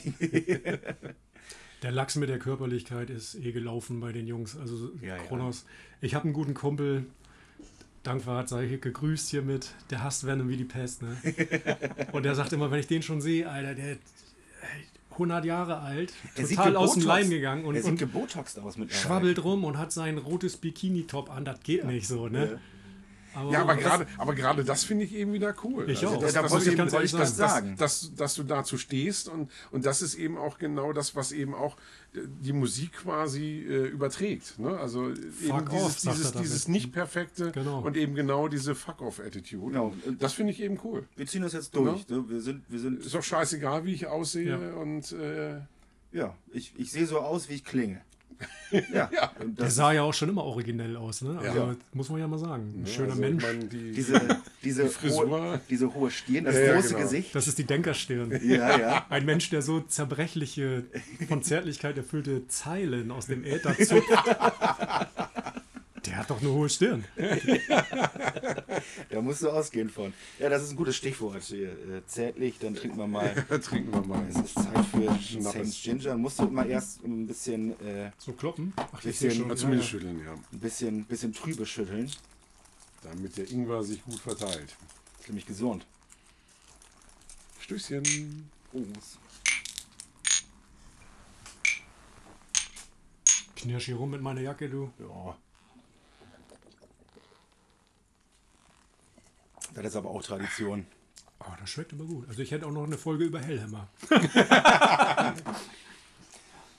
Speaker 1: Der Lachs mit der Körperlichkeit ist eh gelaufen bei den Jungs. Also ja, Kronos. Ja. Ich habe einen guten Kumpel, Dankwart, sei gegrüßt hiermit. Der hasst Venom wie die Pest. Ne? Und der sagt immer, wenn ich den schon sehe, Alter, der 100 Jahre alt, total aus dem Leim gegangen und,
Speaker 3: er sieht und aus
Speaker 1: mit schwabbelt rum und hat sein rotes Bikini-Top an. Das geht ja. nicht so, ne? Ja.
Speaker 4: Aber ja, aber gerade, aber gerade das finde ich eben wieder cool.
Speaker 1: Ich also, auch.
Speaker 4: Das, da muss ich ganz ehrlich das, sagen. Dass, dass, dass, du dazu stehst und, und das ist eben auch genau das, was eben auch äh, die Musik quasi äh, überträgt. Ne? Also Fuck eben off, dieses, dieses, dieses nicht perfekte genau. und eben genau diese Fuck-off-Attitude. Genau. Das finde ich eben cool.
Speaker 3: Wir ziehen das jetzt durch.
Speaker 4: Ne? Wir sind, wir sind ist doch scheißegal, wie ich aussehe ja. und äh,
Speaker 3: ja, ich, ich sehe so aus, wie ich klinge.
Speaker 1: Ja. ja. Der sah ja auch schon immer originell aus, ne? Also ja. muss man ja mal sagen. Ein ja, schöner also, Mensch.
Speaker 3: Meine, die, diese, diese, die Frisur. Hohe, diese hohe Stirn, das große genau. Gesicht.
Speaker 1: Das ist die Denkerstirn.
Speaker 3: Ja, ja.
Speaker 1: Ein Mensch, der so zerbrechliche, von Zärtlichkeit erfüllte Zeilen aus dem Äther zupft. Der hat doch eine hohe Stirn.
Speaker 3: da musst du ausgehen von. Ja, das ist ein gutes Stichwort. Hier. Äh, zärtlich, dann trinken wir mal.
Speaker 4: trinken wir mal.
Speaker 3: Es ist Zeit für Saints Ginger. Musst du mal erst ein bisschen. Äh,
Speaker 1: so kloppen?
Speaker 3: Ach, bisschen, schon.
Speaker 4: Ja, schütteln, ja.
Speaker 3: Ein bisschen, bisschen trübe schütteln.
Speaker 4: Damit der Ingwer sich gut verteilt.
Speaker 3: Das ist nämlich gesund.
Speaker 4: Stößchen.
Speaker 3: Prost.
Speaker 1: Knirsch hier rum mit meiner Jacke, du.
Speaker 3: Ja. Das ist aber auch Tradition.
Speaker 1: Oh, das schmeckt aber gut. Also ich hätte auch noch eine Folge über Hellhammer.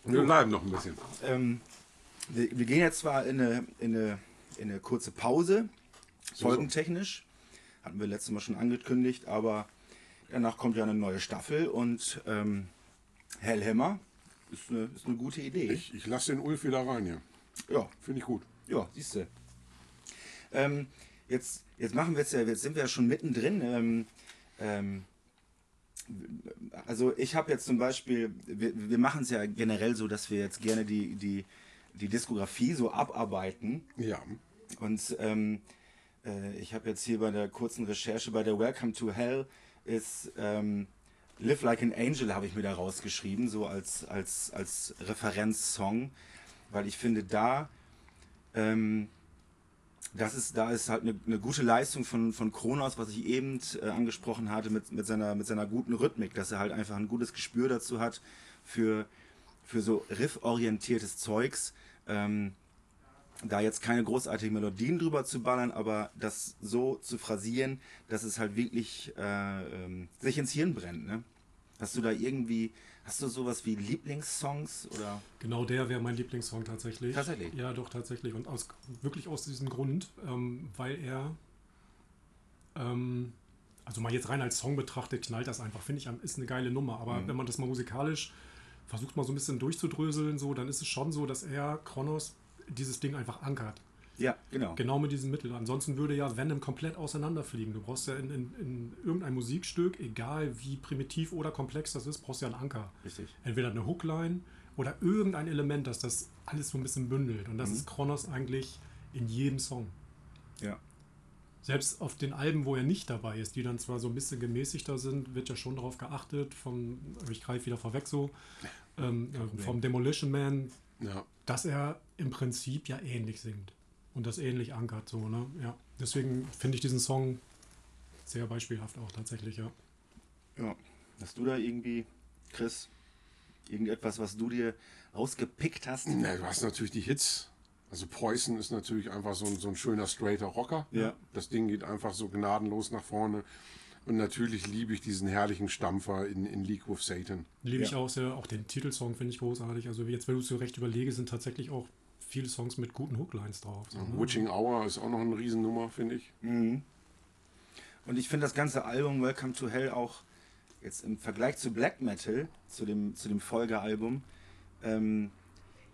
Speaker 4: wir bleiben noch ein bisschen.
Speaker 3: Ähm, wir, wir, gehen jetzt zwar in eine, in eine, in eine kurze Pause, folgentechnisch. Hatten wir letztes Mal schon angekündigt, aber danach kommt ja eine neue Staffel und ähm, Hellhammer ist eine, ist eine gute Idee.
Speaker 4: Ich, ich lasse den Ulf wieder rein hier.
Speaker 3: Ja.
Speaker 4: Finde ich gut.
Speaker 3: Ja, siehst du. Ähm, jetzt, jetzt machen wir es ja, jetzt sind wir ja schon mittendrin. Ähm, ähm, also ich habe jetzt zum Beispiel, wir, wir machen es ja generell so, dass wir jetzt gerne die, die, die Diskografie so abarbeiten.
Speaker 4: Ja.
Speaker 3: Und ähm, äh, ich habe jetzt hier bei der kurzen Recherche bei der Welcome to Hell ist ähm, Live Like an Angel habe ich mir da rausgeschrieben, so als, als, als Referenzsong, weil ich finde, da ähm, das ist, da ist halt eine, eine, gute Leistung von, von Kronos, was ich eben äh, angesprochen hatte, mit, mit, seiner, mit seiner guten Rhythmik, dass er halt einfach ein gutes Gespür dazu hat für, für so rifforientiertes Zeugs. Ähm, da jetzt keine großartigen Melodien drüber zu ballern, aber das so zu phrasieren, dass es halt wirklich äh, ähm, sich ins Hirn brennt. Ne? Hast du da irgendwie Hast du sowas wie Lieblingssongs oder?
Speaker 1: Genau der wäre mein Lieblingssong tatsächlich.
Speaker 3: Tatsächlich?
Speaker 1: Ja, doch tatsächlich. Und aus, wirklich aus diesem Grund, ähm, weil er ähm, also mal jetzt rein als Song betrachtet, knallt das einfach, finde ich, ist eine geile Nummer. Aber wenn man das mal musikalisch versucht mal so ein bisschen durchzudröseln, so, dann ist es schon so, dass er, Kronos, dieses Ding einfach ankert.
Speaker 3: Ja, genau.
Speaker 1: Genau mit diesem Mittel. Ansonsten würde ja Venom komplett auseinanderfliegen. Du brauchst ja in, in, in irgendein Musikstück, egal wie primitiv oder komplex das ist, brauchst du ja einen Anker.
Speaker 3: Richtig.
Speaker 1: Entweder eine Hookline oder irgendein Element, das das alles so ein bisschen bündelt. Und das ist Kronos eigentlich in jedem Song.
Speaker 3: Ja.
Speaker 1: Selbst auf den Alben, wo er nicht dabei ist, die dann zwar so ein bisschen gemäßigter sind, wird ja schon darauf geachtet, vom, ich greife wieder vorweg so, ähm, äh, vom Demolition Man,
Speaker 4: Ja.
Speaker 1: dass er im Prinzip ja ähnlich singt und das ähnlich ankert. So, ne? ja. Deswegen finde ich diesen Song sehr beispielhaft auch tatsächlich, ja.
Speaker 3: Ja. Hast du da irgendwie, Chris, irgendetwas, was du dir rausgepickt hast?
Speaker 4: Na, du hast natürlich die Hits. Also Poison ist natürlich einfach so ein, so ein schöner straighter Rocker.
Speaker 3: Ja.
Speaker 4: Das Ding geht einfach so gnadenlos nach vorne. Und natürlich liebe ich diesen herrlichen Stampfer in, in League with Satan.
Speaker 1: Liebe ich
Speaker 3: Ja.
Speaker 1: auch sehr, auch den Titelsong finde ich großartig. Also jetzt, wenn du es so recht überlege, sind tatsächlich auch viele Songs mit guten Hooklines drauf. So, ne?
Speaker 4: Witching Hour ist auch noch eine Riesennummer, finde ich.
Speaker 3: Und ich finde das ganze Album Welcome to Hell auch jetzt im Vergleich zu Black Metal, zu dem, zu dem Folgealbum, ähm,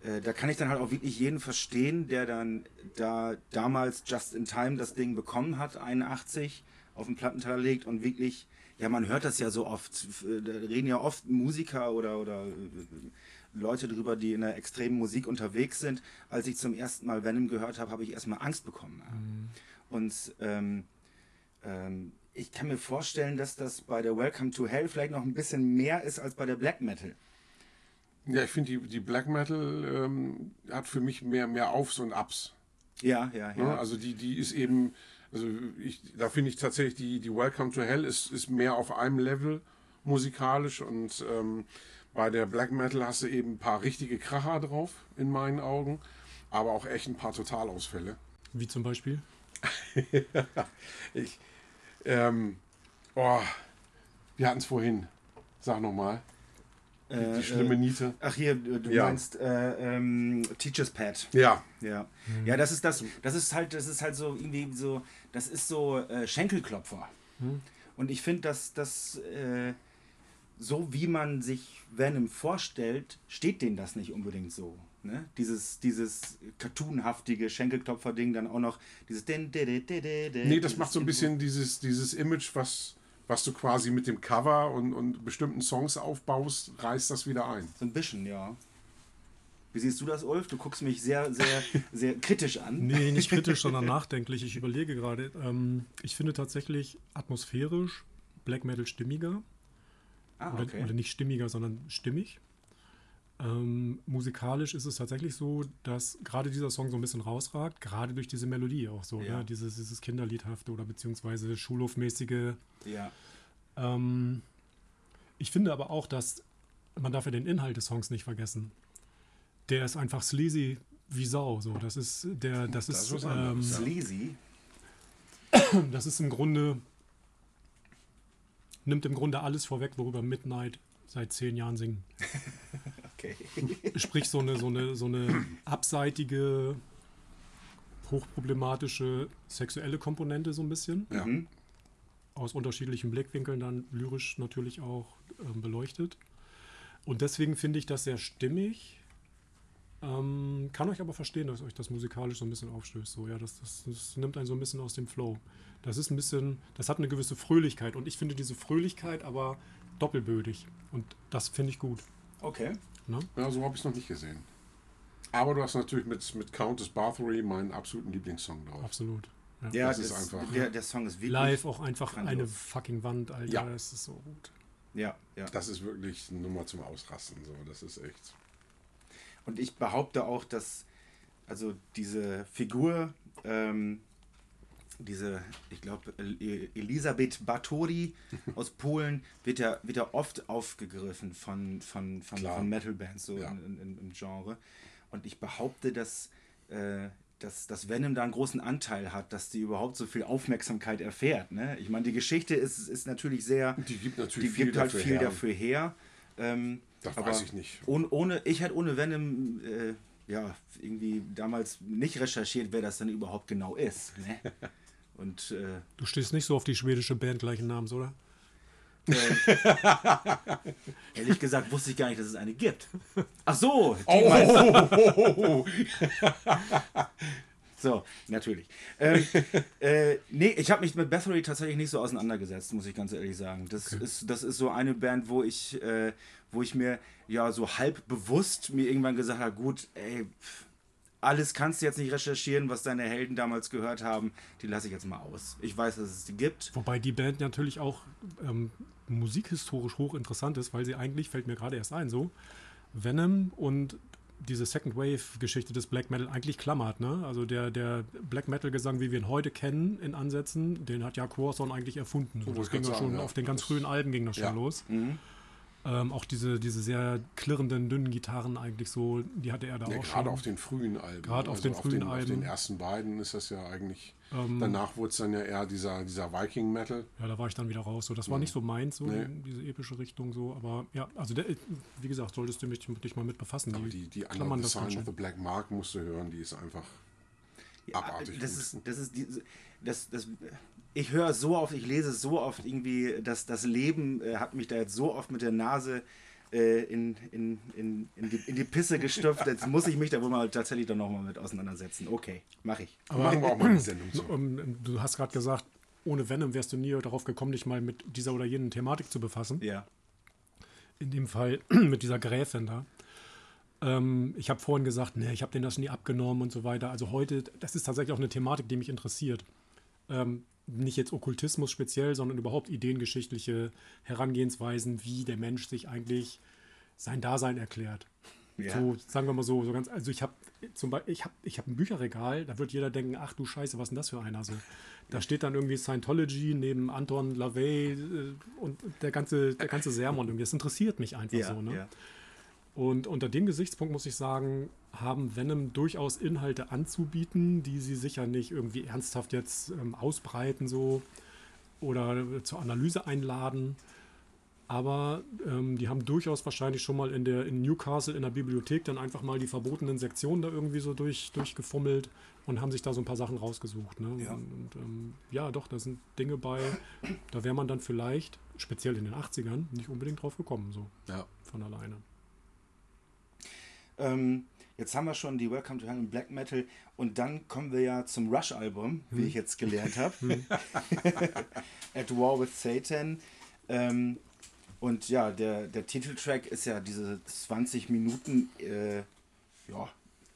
Speaker 3: äh, da kann ich dann halt auch wirklich jeden verstehen, der dann da damals Just in Time das Ding bekommen hat, 81, auf den Plattenteller legt und wirklich, ja, man hört das ja so oft, f- da reden ja oft Musiker oder, oder äh, Leute drüber, die in der extremen Musik unterwegs sind. Als ich zum ersten Mal Venom gehört habe, habe ich erstmal Angst bekommen. Ja. Und ähm, ähm, ich kann mir vorstellen, dass das bei der Welcome to Hell vielleicht noch ein bisschen mehr ist als bei der Black Metal.
Speaker 4: Ja, ich finde, die, die Black Metal ähm, hat für mich mehr, mehr Aufs und Ups.
Speaker 3: Ja, ja,
Speaker 4: Ne?
Speaker 3: ja.
Speaker 4: Also die, die ist eben, also ich, da finde ich tatsächlich, die, die Welcome to Hell ist, ist mehr auf einem Level musikalisch und ähm, bei der Black Metal hast du eben ein paar richtige Kracher drauf, in meinen Augen, aber auch echt ein paar Totalausfälle.
Speaker 1: Wie zum Beispiel?
Speaker 4: Ich, ähm, oh, wir hatten es vorhin, sag nochmal, die,
Speaker 3: Äh,
Speaker 4: die schlimme Niete.
Speaker 3: Ach hier, du
Speaker 4: Ja.
Speaker 3: meinst äh, ähm, Teacher's Pad.
Speaker 4: Ja,
Speaker 3: Ja. Ja, das ist das. Das ist halt, das ist halt so irgendwie so, das ist so äh, Schenkelklopfer. Und ich finde, dass das äh, so wie man sich Venom vorstellt, steht denen das nicht unbedingt so. Ne? Dieses, dieses cartoonhaftige Schenkelklopfer-Ding, dann auch noch dieses. Nee,
Speaker 4: Nee, das macht so ein bisschen dieses, dieses Image, was, was du quasi mit dem Cover und, und bestimmten Songs aufbaust, reißt das wieder ein.
Speaker 3: So ein bisschen, ja. Wie siehst du das, Ulf? Du guckst mich sehr, sehr, sehr kritisch an.
Speaker 1: Nee, nicht kritisch, sondern nachdenklich. Ich überlege gerade. Ähm, ich finde tatsächlich atmosphärisch Black Metal stimmiger.
Speaker 3: Ah,
Speaker 1: Oder,
Speaker 3: okay.
Speaker 1: oder nicht stimmiger, sondern stimmig. Ähm, musikalisch ist es tatsächlich so, dass gerade dieser Song so ein bisschen rausragt, gerade durch diese Melodie auch so,
Speaker 3: Ja.
Speaker 1: ne? dieses, dieses Kinderliedhafte oder beziehungsweise Schulhofmäßige.
Speaker 3: Ja.
Speaker 1: Ähm, ich finde aber auch, dass man darf ja den Inhalt des Songs nicht vergessen. Der ist einfach sleazy wie Sau. So, das ist der, das,
Speaker 4: Das
Speaker 1: ist,
Speaker 4: ist
Speaker 1: ähm,
Speaker 3: Sleazy.
Speaker 1: das ist im Grunde nimmt im Grunde alles vorweg, worüber Midnight seit zehn Jahren singen.
Speaker 3: Okay.
Speaker 1: Sprich so eine so eine so eine abseitige hochproblematische sexuelle Komponente so ein bisschen
Speaker 4: Ja.
Speaker 3: Mhm.
Speaker 1: aus unterschiedlichen Blickwinkeln dann lyrisch natürlich auch ähm, beleuchtet. Und deswegen finde ich das sehr stimmig. Ähm, kann euch aber verstehen, dass euch das musikalisch so ein bisschen aufstößt. So, ja, das, das, das nimmt einen so ein bisschen aus dem Flow. Das ist ein bisschen, das hat eine gewisse Fröhlichkeit. Und ich finde diese Fröhlichkeit aber doppelbödig. Und das finde ich gut.
Speaker 3: Okay.
Speaker 1: Ne?
Speaker 4: Ja, so habe ich es noch nicht gesehen. Aber du hast natürlich mit, mit Countess Bathory meinen absoluten Lieblingssong drauf.
Speaker 1: Absolut. Ja.
Speaker 3: Ja,
Speaker 4: Das
Speaker 3: das
Speaker 4: ist einfach-
Speaker 3: Der, der Song ist wirklich.
Speaker 1: Live auch einfach
Speaker 3: grandios.
Speaker 1: eine fucking Wand, Alter.
Speaker 4: Ja.
Speaker 1: Das ist so gut.
Speaker 3: Ja, ja.
Speaker 4: Das ist wirklich eine Nummer zum Ausrasten. So. Das ist echt.
Speaker 3: Und ich behaupte auch, dass also diese Figur, ähm, diese, ich glaube, Elisabeth Báthory aus Polen wird ja, wird ja oft aufgegriffen von, von, von,
Speaker 4: Klar.
Speaker 3: von Metal-Bands so
Speaker 4: Ja.
Speaker 3: in, in, im Genre. Und ich behaupte, dass, äh, dass, dass Venom da einen großen Anteil hat, dass die überhaupt so viel Aufmerksamkeit erfährt. Ne? Ich meine, die Geschichte ist, ist natürlich sehr.
Speaker 4: Die gibt natürlich
Speaker 3: die
Speaker 4: viel
Speaker 3: gibt halt
Speaker 4: dafür
Speaker 3: viel
Speaker 4: her.
Speaker 3: dafür her. Ähm,
Speaker 4: Das
Speaker 3: aber
Speaker 4: weiß ich nicht.
Speaker 3: Ohne, ohne, ich hätte ohne Venom äh, ja, irgendwie damals nicht recherchiert, wer das dann überhaupt genau ist. Ne? Und äh,
Speaker 1: Du stehst nicht so auf die schwedische Band gleichen Namens, oder?
Speaker 3: ehrlich gesagt wusste ich gar nicht, dass es eine gibt. Ach so,
Speaker 4: oh, oh, oh.
Speaker 3: So, natürlich. Ähm, äh, nee, ich habe mich mit Bathory tatsächlich nicht so auseinandergesetzt, muss ich ganz ehrlich sagen. Das, ist, das ist so eine Band, wo ich, äh, wo ich mir ja so halb bewusst mir irgendwann gesagt habe, gut, ey, pff, alles kannst du jetzt nicht recherchieren, was deine Helden damals gehört haben, die lasse ich jetzt mal aus. Ich weiß, dass es die gibt.
Speaker 1: Wobei die Band natürlich auch ähm, musikhistorisch hochinteressant ist, weil sie eigentlich, fällt mir gerade erst ein, so Venom und diese Second Wave-Geschichte des Black Metal eigentlich klammert. Ne? Also der, der Black Metal-Gesang, wie wir ihn heute kennen, in Ansätzen, den hat ja Quorthon eigentlich erfunden. So, das ging ja schon auf den ganz frühen Alben ging das schon
Speaker 4: Ja.
Speaker 1: los. Ähm, auch diese, diese sehr klirrenden, dünnen Gitarren eigentlich so, die hatte er da
Speaker 4: Ja,
Speaker 1: auch
Speaker 4: gerade
Speaker 1: schon.
Speaker 4: auf den frühen Alben.
Speaker 1: Gerade auf den frühen
Speaker 4: Auf
Speaker 1: Alben.
Speaker 4: den ersten beiden ist das ja eigentlich.
Speaker 1: Ähm,
Speaker 4: danach wurde es dann ja eher dieser, dieser Viking-Metal.
Speaker 1: Ja, da war ich dann wieder raus. So, das war nicht so meins, so
Speaker 4: Nee.
Speaker 1: diese epische Richtung so. Aber ja, also der, wie gesagt, solltest du mich, dich mal mit befassen.
Speaker 4: Aber die, die
Speaker 1: klammern
Speaker 4: andere
Speaker 1: das
Speaker 4: Sign of the Black Mark musst du hören, die ist einfach abartig
Speaker 3: das
Speaker 4: gut.
Speaker 3: ist, das ist die, das, das, ich höre so oft, ich lese so oft irgendwie, dass das Leben äh, hat mich da jetzt so oft mit der Nase äh, in, in, in, in, die, in die Pisse gestopft. Jetzt muss ich mich da wohl mal tatsächlich dann nochmal mit auseinandersetzen. Okay, mache ich.
Speaker 4: Machen wir auch mal eine Sendung zu.
Speaker 1: Du hast gerade gesagt, ohne Venom wärst du nie darauf gekommen, dich mal mit dieser oder jenen Thematik zu befassen.
Speaker 3: Ja.
Speaker 1: In dem Fall mit dieser Gräfin da. Ähm, ich habe vorhin gesagt, nee, ich habe denen das nie abgenommen und so weiter. Also heute, das ist tatsächlich auch eine Thematik, die mich interessiert. Ähm, nicht jetzt Okkultismus speziell, sondern überhaupt ideengeschichtliche Herangehensweisen, wie der Mensch sich eigentlich sein Dasein erklärt.
Speaker 3: Ja.
Speaker 1: So, sagen wir mal so, so ganz, also ich habe zum Beispiel, ich habe ich hab ein Bücherregal, da wird jeder denken, ach du Scheiße, was ist denn das für einer so? Da steht dann irgendwie Scientology neben Anton LaVey äh, und der ganze, der ganze Sermon irgendwie. Das interessiert mich einfach
Speaker 3: Ja,
Speaker 1: so. Ne?
Speaker 3: ja.
Speaker 1: Und unter dem Gesichtspunkt muss ich sagen, haben Venom durchaus Inhalte anzubieten, die sie sicher nicht irgendwie ernsthaft jetzt ähm, ausbreiten so oder äh, zur Analyse einladen. Aber ähm, die haben durchaus wahrscheinlich schon mal in der in Newcastle in der Bibliothek dann einfach mal die verbotenen Sektionen da irgendwie so durch, durchgefummelt und haben sich da so ein paar Sachen rausgesucht. Ne?
Speaker 3: Ja.
Speaker 1: Und, und ähm, ja, doch, da sind Dinge bei, da wäre man dann vielleicht, speziell in den 80ern, nicht unbedingt drauf gekommen, so
Speaker 4: Ja.
Speaker 1: von alleine.
Speaker 3: Ähm, jetzt haben wir schon die Welcome to Hell und Black Metal und dann kommen wir ja zum Rush-Album, wie
Speaker 1: Hm.
Speaker 3: ich jetzt gelernt habe. At War with Satan. Ähm, und ja, der, der Titeltrack ist ja diese 20 Minuten, äh, ja,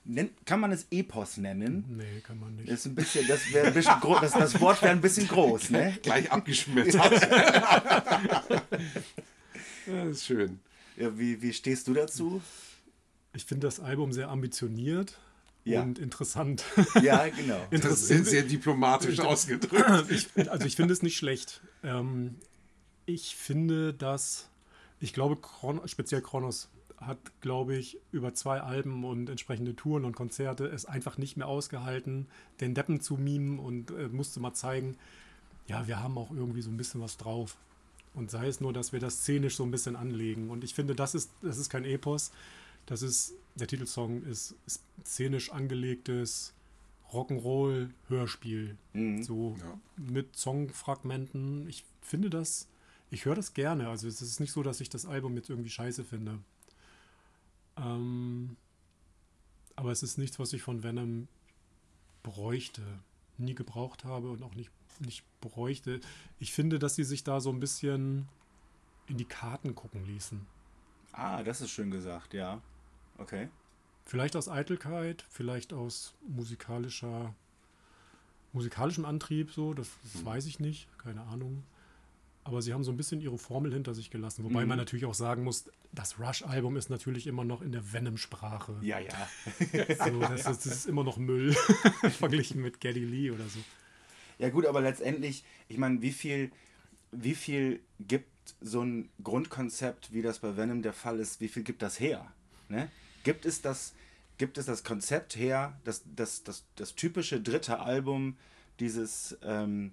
Speaker 3: nennt, kann man es Epos nennen?
Speaker 1: Nee, kann man nicht.
Speaker 3: Das ist ein bisschen, das ein bisschen groß, das, das Wort wäre ein bisschen groß, ne?
Speaker 4: Gleich abgeschmettert. ja, ist schön.
Speaker 3: Ja, wie, wie stehst du dazu?
Speaker 1: Ich finde das Album sehr ambitioniert
Speaker 3: Ja.
Speaker 1: und interessant.
Speaker 3: Ja, genau.
Speaker 4: Das ist sehr, diplomatisch ausgedrückt.
Speaker 1: ich, also ich finde es nicht schlecht. Ähm, ich finde, dass, ich glaube, Chron speziell Kronos hat, glaube ich, über zwei Alben und entsprechende Touren und Konzerte es einfach nicht mehr ausgehalten, den Deppen zu mimen und äh, musste mal zeigen, ja, wir haben auch irgendwie so ein bisschen was drauf. Und sei es nur, dass wir das szenisch so ein bisschen anlegen. Und ich finde, das ist, das ist kein Epos. Das ist, der Titelsong ist, ist szenisch angelegtes Rock'n'Roll-Hörspiel. So
Speaker 4: Ja.
Speaker 1: mit Songfragmenten. Ich finde das, ich höre das gerne. Also es ist nicht so, dass ich das Album jetzt irgendwie scheiße finde. Ähm, aber es ist nichts, was ich von Venom bräuchte. Nie gebraucht habe und auch nicht, nicht bräuchte. Ich finde, dass sie sich da so ein bisschen in die Karten gucken ließen.
Speaker 3: Ah, das ist schön gesagt, ja. Okay.
Speaker 1: Vielleicht aus Eitelkeit, vielleicht aus musikalischer, musikalischem Antrieb, so, das, das weiß ich nicht, keine Ahnung. Aber sie haben so ein bisschen ihre Formel hinter sich gelassen. Wobei man natürlich auch sagen muss, das Rush-Album ist natürlich immer noch in der Venom-Sprache.
Speaker 3: Ja, ja.
Speaker 1: So, das, ist, das ist immer noch Müll verglichen mit Geddy Lee oder so.
Speaker 3: Ja gut, aber letztendlich, ich meine, wie viel, wie viel gibt so ein Grundkonzept, wie das bei Venom der Fall ist, wie viel gibt das her? Ne? Gibt es das, gibt es das Konzept her, das, das, das, das typische dritte Album, dieses ähm,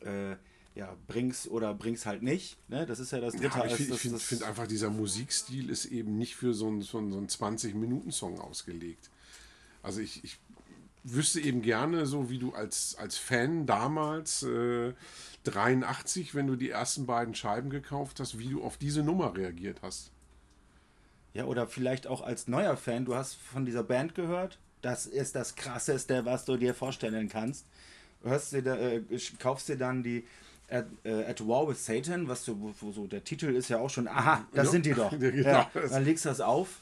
Speaker 3: äh, ja, bring's oder bring's halt nicht. Ne? Das ist ja das dritte
Speaker 4: Ja, ich finde find, einfach, dieser Musikstil ist eben nicht für so einen, so einen, so einen 20-Minuten-Song ausgelegt. Also ich, ich wüsste eben gerne, so wie du als, als Fan damals äh, 83, wenn du die ersten beiden Scheiben gekauft hast, wie du auf diese Nummer reagiert hast.
Speaker 3: Ja, oder vielleicht auch als neuer Fan, du hast von dieser Band gehört. Das ist das Krasseste, was du dir vorstellen kannst. Hörst dir da, äh, kaufst dir dann die At, äh, At War with Satan, was so, wo so der Titel ist ja auch schon, aha, das
Speaker 4: Ja.
Speaker 3: sind die doch.
Speaker 4: Ja, genau.
Speaker 3: Ja, dann legst du das auf.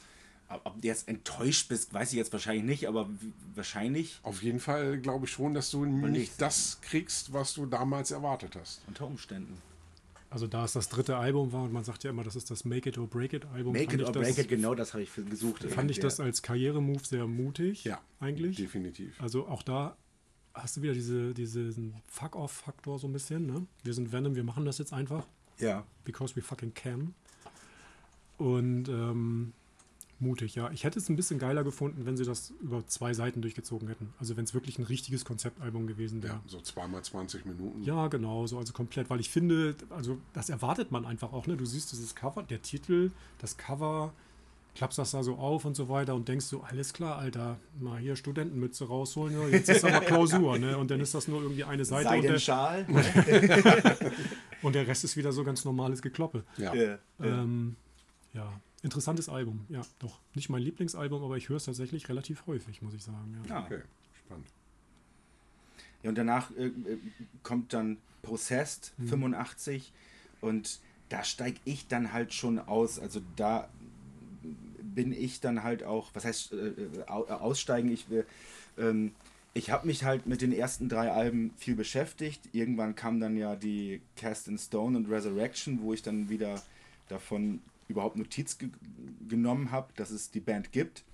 Speaker 3: Ob du jetzt enttäuscht bist, weiß ich jetzt wahrscheinlich nicht, aber wahrscheinlich
Speaker 4: Auf jeden Fall glaube ich schon, dass du nicht das kriegst, was du damals erwartet hast.
Speaker 3: unter Umständen.
Speaker 1: Also da es das dritte Album war und man sagt ja immer, das ist das Make It or Break It Album.
Speaker 3: Make it or
Speaker 1: das,
Speaker 3: break it, genau das habe ich gesucht.
Speaker 1: Fand ich
Speaker 3: Ja.
Speaker 1: das als Karrieremove sehr mutig.
Speaker 4: Ja,
Speaker 1: Eigentlich.
Speaker 4: Definitiv.
Speaker 1: Also auch da hast du wieder diese, diesen Fuck-Off-Faktor so ein bisschen. Ne? Wir sind Venom, wir machen das jetzt einfach.
Speaker 3: Ja.
Speaker 1: Because we fucking can. Und ähm, mutig, ja. Ich hätte es ein bisschen geiler gefunden, wenn sie das über zwei Seiten durchgezogen hätten. Also wenn es wirklich ein richtiges Konzeptalbum gewesen wäre.
Speaker 4: Ja, so zweimal 20 Minuten.
Speaker 1: Ja, genau, so also komplett, weil ich finde, also das erwartet man einfach auch, ne? Du siehst dieses Cover, der Titel, das Cover, klappst das da so auf und so weiter und denkst so, alles klar, Alter, mal hier Studentenmütze rausholen, ja, jetzt ist aber Klausur, ne? Und dann ist das nur irgendwie eine Seite und der,
Speaker 3: Seidenschal.
Speaker 1: und der Rest ist wieder so ganz normales Gekloppe.
Speaker 4: Ja.
Speaker 3: Ja.
Speaker 1: Ähm, ja, interessantes Album, ja, doch. Nicht mein Lieblingsalbum, aber ich höre es tatsächlich relativ häufig, muss ich sagen. Ja.
Speaker 3: Ja.
Speaker 4: Okay, spannend.
Speaker 3: Ja, und danach äh, äh, kommt dann Processed 85 und da steige ich dann halt schon aus. Also da bin ich dann halt auch, was heißt äh, äh, äh, aussteigen? Ich, will, ähm, ich habe mich halt mit den ersten drei Alben viel beschäftigt. Irgendwann kam dann ja die Cast in Stone und Resurrection, wo ich dann wieder davon überhaupt Notiz ge genommen habe, dass es die Band gibt.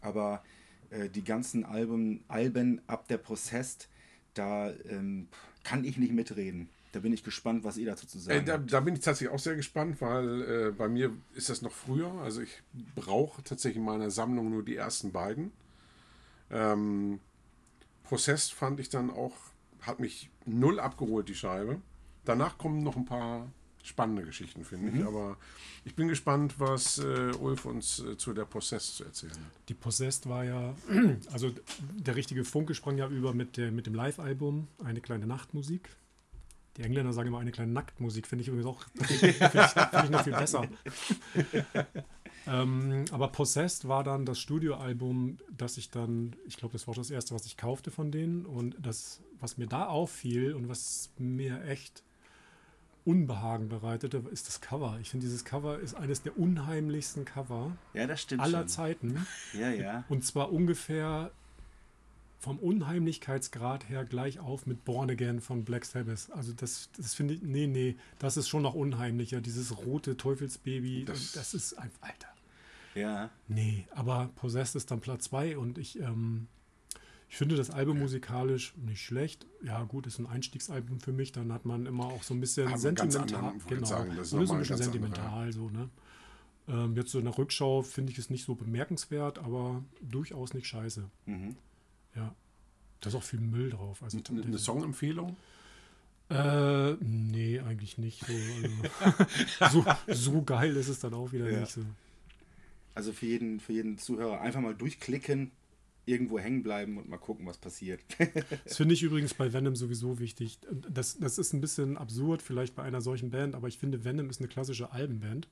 Speaker 3: Aber äh, die ganzen Alben, Alben ab der Prozess, da ähm, kann ich nicht mitreden. Da bin ich gespannt, was ihr dazu zu
Speaker 4: Äh,
Speaker 3: sagen
Speaker 4: da,
Speaker 3: habt.
Speaker 4: da bin ich tatsächlich auch sehr gespannt, weil äh, bei mir ist das noch früher. Also ich brauche tatsächlich in meiner Sammlung nur die ersten beiden. Ähm, Prozess fand ich dann auch, hat mich null abgeholt, die Scheibe. Danach kommen noch ein paar spannende Geschichten, finde ich. Aber ich bin gespannt, was äh, Ulf uns äh, zu der Prozess zu erzählen hat.
Speaker 1: Die Possessed war ja, also der richtige Funke sprang ja über mit, der, mit dem Live-Album Eine kleine Nachtmusik. Die Engländer sagen immer eine kleine Nacktmusik, finde ich übrigens auch finde ich, find ich noch viel besser. ähm, aber Possessed war dann das Studioalbum, das ich dann, ich glaube, das war das erste, was ich kaufte von denen. Und das, was mir da auffiel und was mir echt Unbehagen bereitete, ist das Cover. Ich finde, dieses Cover ist eines der unheimlichsten Cover
Speaker 3: Ja,
Speaker 1: aller
Speaker 3: schon.
Speaker 1: Zeiten.
Speaker 3: Ja, ja.
Speaker 1: Und zwar ungefähr vom Unheimlichkeitsgrad her gleich auf mit Born Again von Black Sabbath. Also das, das finde ich, nee, nee, das ist schon noch unheimlicher. Dieses rote Teufelsbaby, das,
Speaker 4: Das-
Speaker 1: das ist ein, Alter.
Speaker 3: Ja.
Speaker 1: Nee, aber Possessed ist dann Platz 2 und ich, ähm, ich finde das Album musikalisch nicht schlecht. Ja, gut, ist ein Einstiegsalbum für mich. Dann hat man immer auch so ein bisschen
Speaker 4: Aber
Speaker 1: sentimental.
Speaker 4: anderen,
Speaker 1: genau,
Speaker 4: sagen, das ist
Speaker 1: ein bisschen
Speaker 4: ganz andere,
Speaker 1: sentimental so, ne? Ähm, jetzt so in der Rückschau finde ich es nicht so bemerkenswert, aber durchaus nicht scheiße.
Speaker 3: Mhm.
Speaker 1: Ja. Da ist auch viel Müll drauf. Also,
Speaker 4: Eine, eine Songempfehlung?
Speaker 1: äh, nee, eigentlich nicht. So, also, so, so geil ist es dann auch wieder
Speaker 3: Ja.
Speaker 1: nicht so.
Speaker 3: Also für jeden, für jeden Zuhörer einfach mal durchklicken, irgendwo hängen bleiben und mal gucken, was passiert.
Speaker 1: Das finde ich übrigens bei Venom sowieso wichtig. Das, das ist ein bisschen absurd vielleicht bei einer solchen Band, aber ich finde, Venom ist eine klassische Albenband.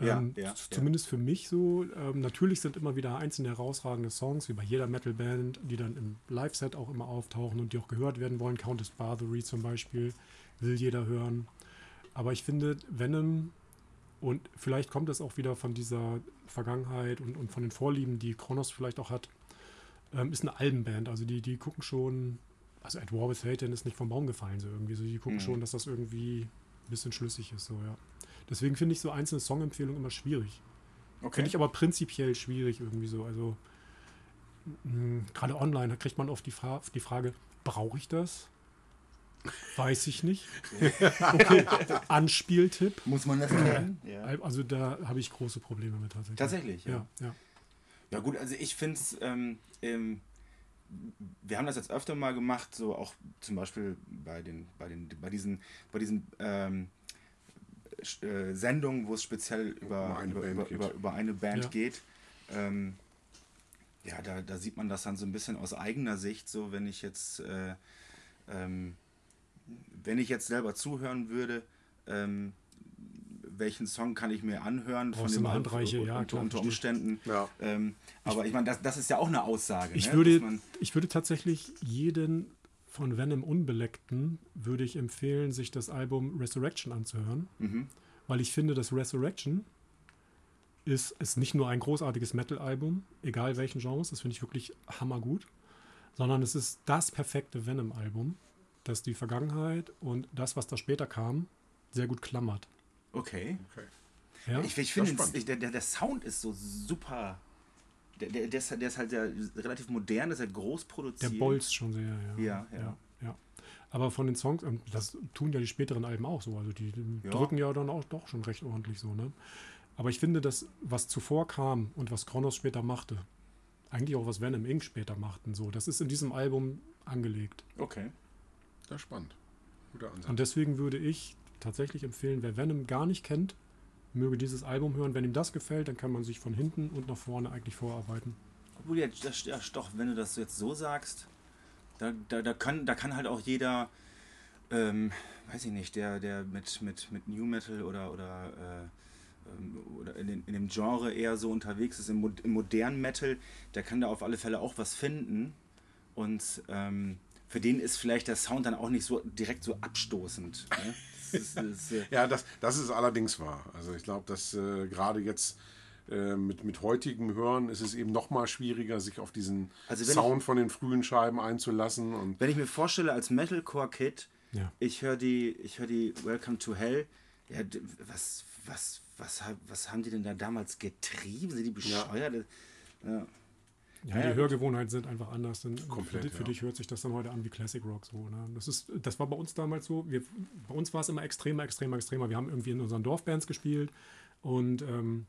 Speaker 3: Ja,
Speaker 1: ähm,
Speaker 3: ja,
Speaker 1: Zumindest für mich so. Ähm, natürlich sind immer wieder einzelne herausragende Songs, wie bei jeder Metal-Band, die dann im Live-Set auch immer auftauchen und die auch gehört werden wollen. Countess Bathory zum Beispiel will jeder hören. Aber ich finde, Venom, und vielleicht kommt das auch wieder von dieser Vergangenheit und, und von den Vorlieben, die Kronos vielleicht auch hat, ähm, ist eine Albenband. Also die, die gucken schon, also At War with Satan ist nicht vom Baum gefallen so irgendwie. So, die gucken
Speaker 3: Mhm.
Speaker 1: schon, dass das irgendwie ein bisschen schlüssig ist. So, ja. Deswegen finde ich so einzelne Songempfehlungen immer schwierig. Finde ich aber prinzipiell schwierig irgendwie so. Also mh, gerade online kriegt man oft die, Fra die Frage, brauche ich das? Weiß ich nicht. Okay, Anspieltipp.
Speaker 3: Muss man das kennen? Ja.
Speaker 1: Also da habe ich große Probleme mit tatsächlich.
Speaker 3: Tatsächlich, ja.
Speaker 1: Ja, ja.
Speaker 3: Ja gut, also ich finde es, ähm, ähm, wir haben das jetzt öfter mal gemacht, so auch zum Beispiel bei den, bei den, bei diesen, bei diesen ähm, äh, Sendungen, wo es speziell über,
Speaker 4: Um eine
Speaker 3: über,
Speaker 4: Band
Speaker 3: über,
Speaker 4: geht.
Speaker 3: über, über eine Band
Speaker 1: Ja.
Speaker 3: geht. Ähm, ja, da, da sieht man das dann so ein bisschen aus eigener Sicht, so wenn ich jetzt, äh, ähm, wenn ich jetzt selber zuhören würde, ähm, welchen Song kann ich mir anhören
Speaker 1: Brauchst du
Speaker 3: dem
Speaker 1: Handreiche, ja,
Speaker 3: unter,
Speaker 1: klar,
Speaker 3: unter. Umständen.
Speaker 4: Ja.
Speaker 3: Ähm, aber ich meine, das, das ist ja auch eine Aussage.
Speaker 1: Ich
Speaker 3: ne?
Speaker 1: würde, ich würde tatsächlich jeden von Venom Unbeleckten würde ich empfehlen, sich das Album Resurrection anzuhören,
Speaker 3: Mhm.
Speaker 1: weil ich finde, dass Resurrection ist, ist nicht nur ein großartiges Metal-Album, egal welchen Genres, das finde ich wirklich hammergut, sondern es ist das perfekte Venom-Album, das die Vergangenheit und das, was da später kam, sehr gut klammert.
Speaker 3: Okay.
Speaker 4: Okay.
Speaker 1: Ja?
Speaker 3: Ich, ich finde, der, der, der Sound ist so super. Der, der, der, ist, halt- der ist halt sehr, relativ modern, ist halt groß
Speaker 1: Der
Speaker 3: produziert.
Speaker 1: bolzt schon sehr, ja.
Speaker 3: Ja, ja.
Speaker 1: ja. Aber von den Songs, ähm, das tun ja die späteren Alben auch so, also die,
Speaker 3: Ja.
Speaker 1: drücken ja dann auch doch schon recht ordentlich so, ne? Aber ich finde, dass was zuvor kam und was Kronos später machte, eigentlich auch was Venom Inc. später machten, so, das ist in diesem Album angelegt.
Speaker 3: Okay.
Speaker 4: Das ist spannend. Guter Ansatz.
Speaker 1: Und deswegen würde ich tatsächlich empfehlen, wer Venom gar nicht kennt, möge dieses Album hören. Wenn ihm das gefällt, dann kann man sich von hinten und nach vorne eigentlich vorarbeiten.
Speaker 3: Obwohl, ja, doch, wenn du das jetzt so sagst, da, da, da, kann, da kann halt auch jeder, ähm, weiß ich nicht, der, der mit, mit, mit New Metal oder, oder, äh, ähm, oder in, den, in dem Genre eher so unterwegs ist, im, Mo- im modernen Metal, der kann da auf alle Fälle auch was finden. Und ähm, für den ist vielleicht der Sound dann auch nicht so direkt so abstoßend. Ne? Ist, ist, äh,
Speaker 4: Ja, das, das ist allerdings wahr. Also ich glaube, dass äh, gerade jetzt äh, mit, mit heutigem Hören ist es eben noch mal schwieriger, sich auf diesen
Speaker 3: Also
Speaker 4: Sound von den frühen Scheiben einzulassen. Und
Speaker 3: Wenn ich mir vorstelle, als Metalcore-Kid,
Speaker 1: Ja.
Speaker 3: ich höre die, ich höre die Welcome to Hell, ja, was, was, was, was haben die denn da damals getrieben? Sind die bescheuert? Ja.
Speaker 1: Ja,
Speaker 3: Ja,
Speaker 1: die
Speaker 3: gut.
Speaker 1: Hörgewohnheiten sind einfach anders. Denn
Speaker 4: Komplett,
Speaker 1: für, dich- für
Speaker 4: ja.
Speaker 1: dich hört sich das dann heute an wie Classic Rock so. Ne? Das, ist, das war bei uns damals so. Wir, bei uns war es immer extremer, extremer, extremer. Wir haben irgendwie in unseren Dorfbands gespielt und ähm,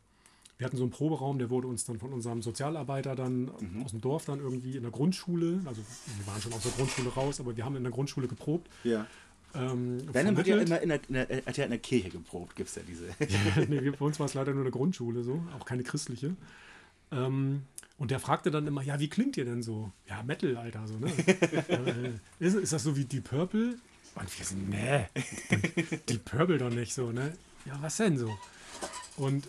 Speaker 1: wir hatten so einen Proberaum, der wurde uns dann von unserem Sozialarbeiter dann
Speaker 3: Mhm.
Speaker 1: aus dem Dorf dann irgendwie in der Grundschule, also wir waren schon aus der Grundschule raus, aber wir haben in der Grundschule geprobt.
Speaker 3: ja.
Speaker 1: Ähm,
Speaker 3: Venom hat ja immer in der, in der, hat ja in der Kirche geprobt, gibt es ja diese.
Speaker 1: nee, bei uns war es leider nur eine Grundschule so, auch keine christliche. Ähm, und der fragte dann immer, ja, wie klingt ihr denn so? Ja, Metal, Alter, so, ne? äh, ist, ist das so wie Deep Purple? Und wir sind, nee, Deep Purple doch nicht so, ne? Ja, was denn so? Und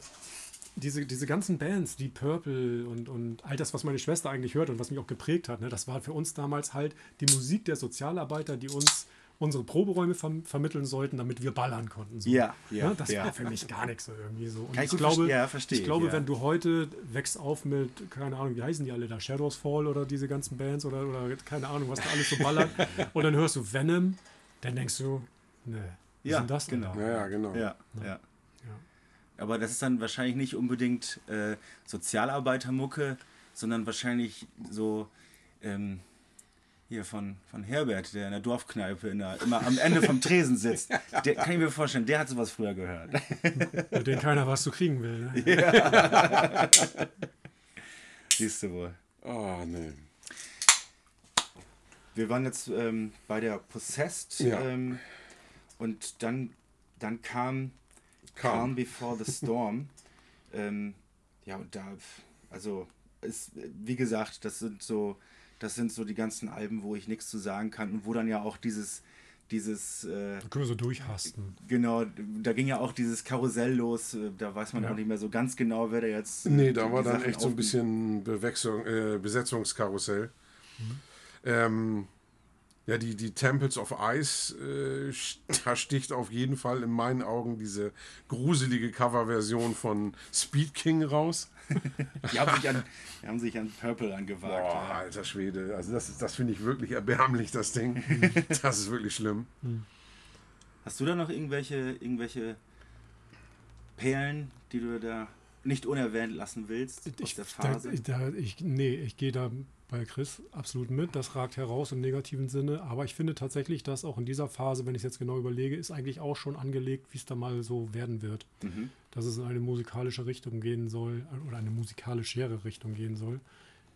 Speaker 1: diese, diese ganzen Bands, Deep Purple und, und all das, was meine Schwester eigentlich hört und was mich auch geprägt hat, ne, das war für uns damals halt die Musik der Sozialarbeiter, die uns unsere Proberäume verm vermitteln sollten, damit wir ballern konnten. So.
Speaker 3: Ja, ja,
Speaker 1: Ne, das
Speaker 3: ja.
Speaker 1: war für mich gar nichts so irgendwie so. Und
Speaker 3: Kann ich
Speaker 1: glaube,
Speaker 3: ja, verstehe
Speaker 1: ich glaube,
Speaker 3: ja.
Speaker 1: wenn du heute wächst auf mit, keine Ahnung, wie heißen die alle da, Shadows Fall oder diese ganzen Bands oder, oder keine Ahnung, was da alles so ballert, und dann hörst du Venom, dann denkst du, ne, was
Speaker 3: Ja,
Speaker 1: ist denn das denn
Speaker 3: genau.
Speaker 1: da?
Speaker 4: ja, ja, genau.
Speaker 3: Ja, ja. Aber das ist dann wahrscheinlich nicht unbedingt äh, Sozialarbeitermucke, sondern wahrscheinlich so ähm, hier von, von Herbert, der in der Dorfkneipe in der, immer am Ende vom Tresen sitzt. Der, kann ich mir vorstellen, der hat sowas früher gehört.
Speaker 1: Mit denen keiner was zu kriegen will. Ne?
Speaker 3: Siehst du wohl.
Speaker 4: Oh, nee.
Speaker 3: Wir waren jetzt ähm, bei der Possessed
Speaker 4: Ja.
Speaker 3: ähm, und dann, dann kam
Speaker 4: Calm.
Speaker 3: Calm Before the Storm. ähm, ja, und da, also, ist, wie gesagt, das sind so, das sind so die ganzen Alben, wo ich nichts zu sagen kann und wo dann ja auch dieses, dieses, äh,
Speaker 1: Da können wir so durchhasten.
Speaker 3: genau, da ging ja auch dieses Karussell los, äh, da weiß man
Speaker 1: Ja.
Speaker 3: auch nicht mehr so ganz genau, wer da jetzt. äh,
Speaker 4: Nee, da war dann
Speaker 3: Sachen
Speaker 4: echt so ein bisschen Bewechslung, äh, Besetzungskarussell. Ähm, ja, die, die Temples of Ice, äh, da sticht auf jeden Fall in meinen Augen diese gruselige Coverversion von Speed King raus.
Speaker 3: Die haben sich an, haben sich an Purple angewagt.
Speaker 4: Boah,
Speaker 3: ja.
Speaker 4: alter Schwede. Also das, ist- das finde ich wirklich erbärmlich, das Ding. das ist wirklich schlimm.
Speaker 3: Hast du da noch irgendwelche, irgendwelche Perlen, die du da nicht unerwähnt lassen willst aus
Speaker 1: Ich,
Speaker 3: der
Speaker 1: da,
Speaker 3: Phase?
Speaker 1: da, ich, nee, ich gehe da bei Chris absolut mit. Das ragt heraus im negativen Sinne. Aber ich finde tatsächlich, dass auch in dieser Phase, wenn ich es jetzt genau überlege, ist eigentlich auch schon angelegt, wie es da mal so werden wird.
Speaker 3: Mhm.
Speaker 1: Dass es in eine musikalische Richtung gehen soll oder eine musikalischere Richtung gehen soll,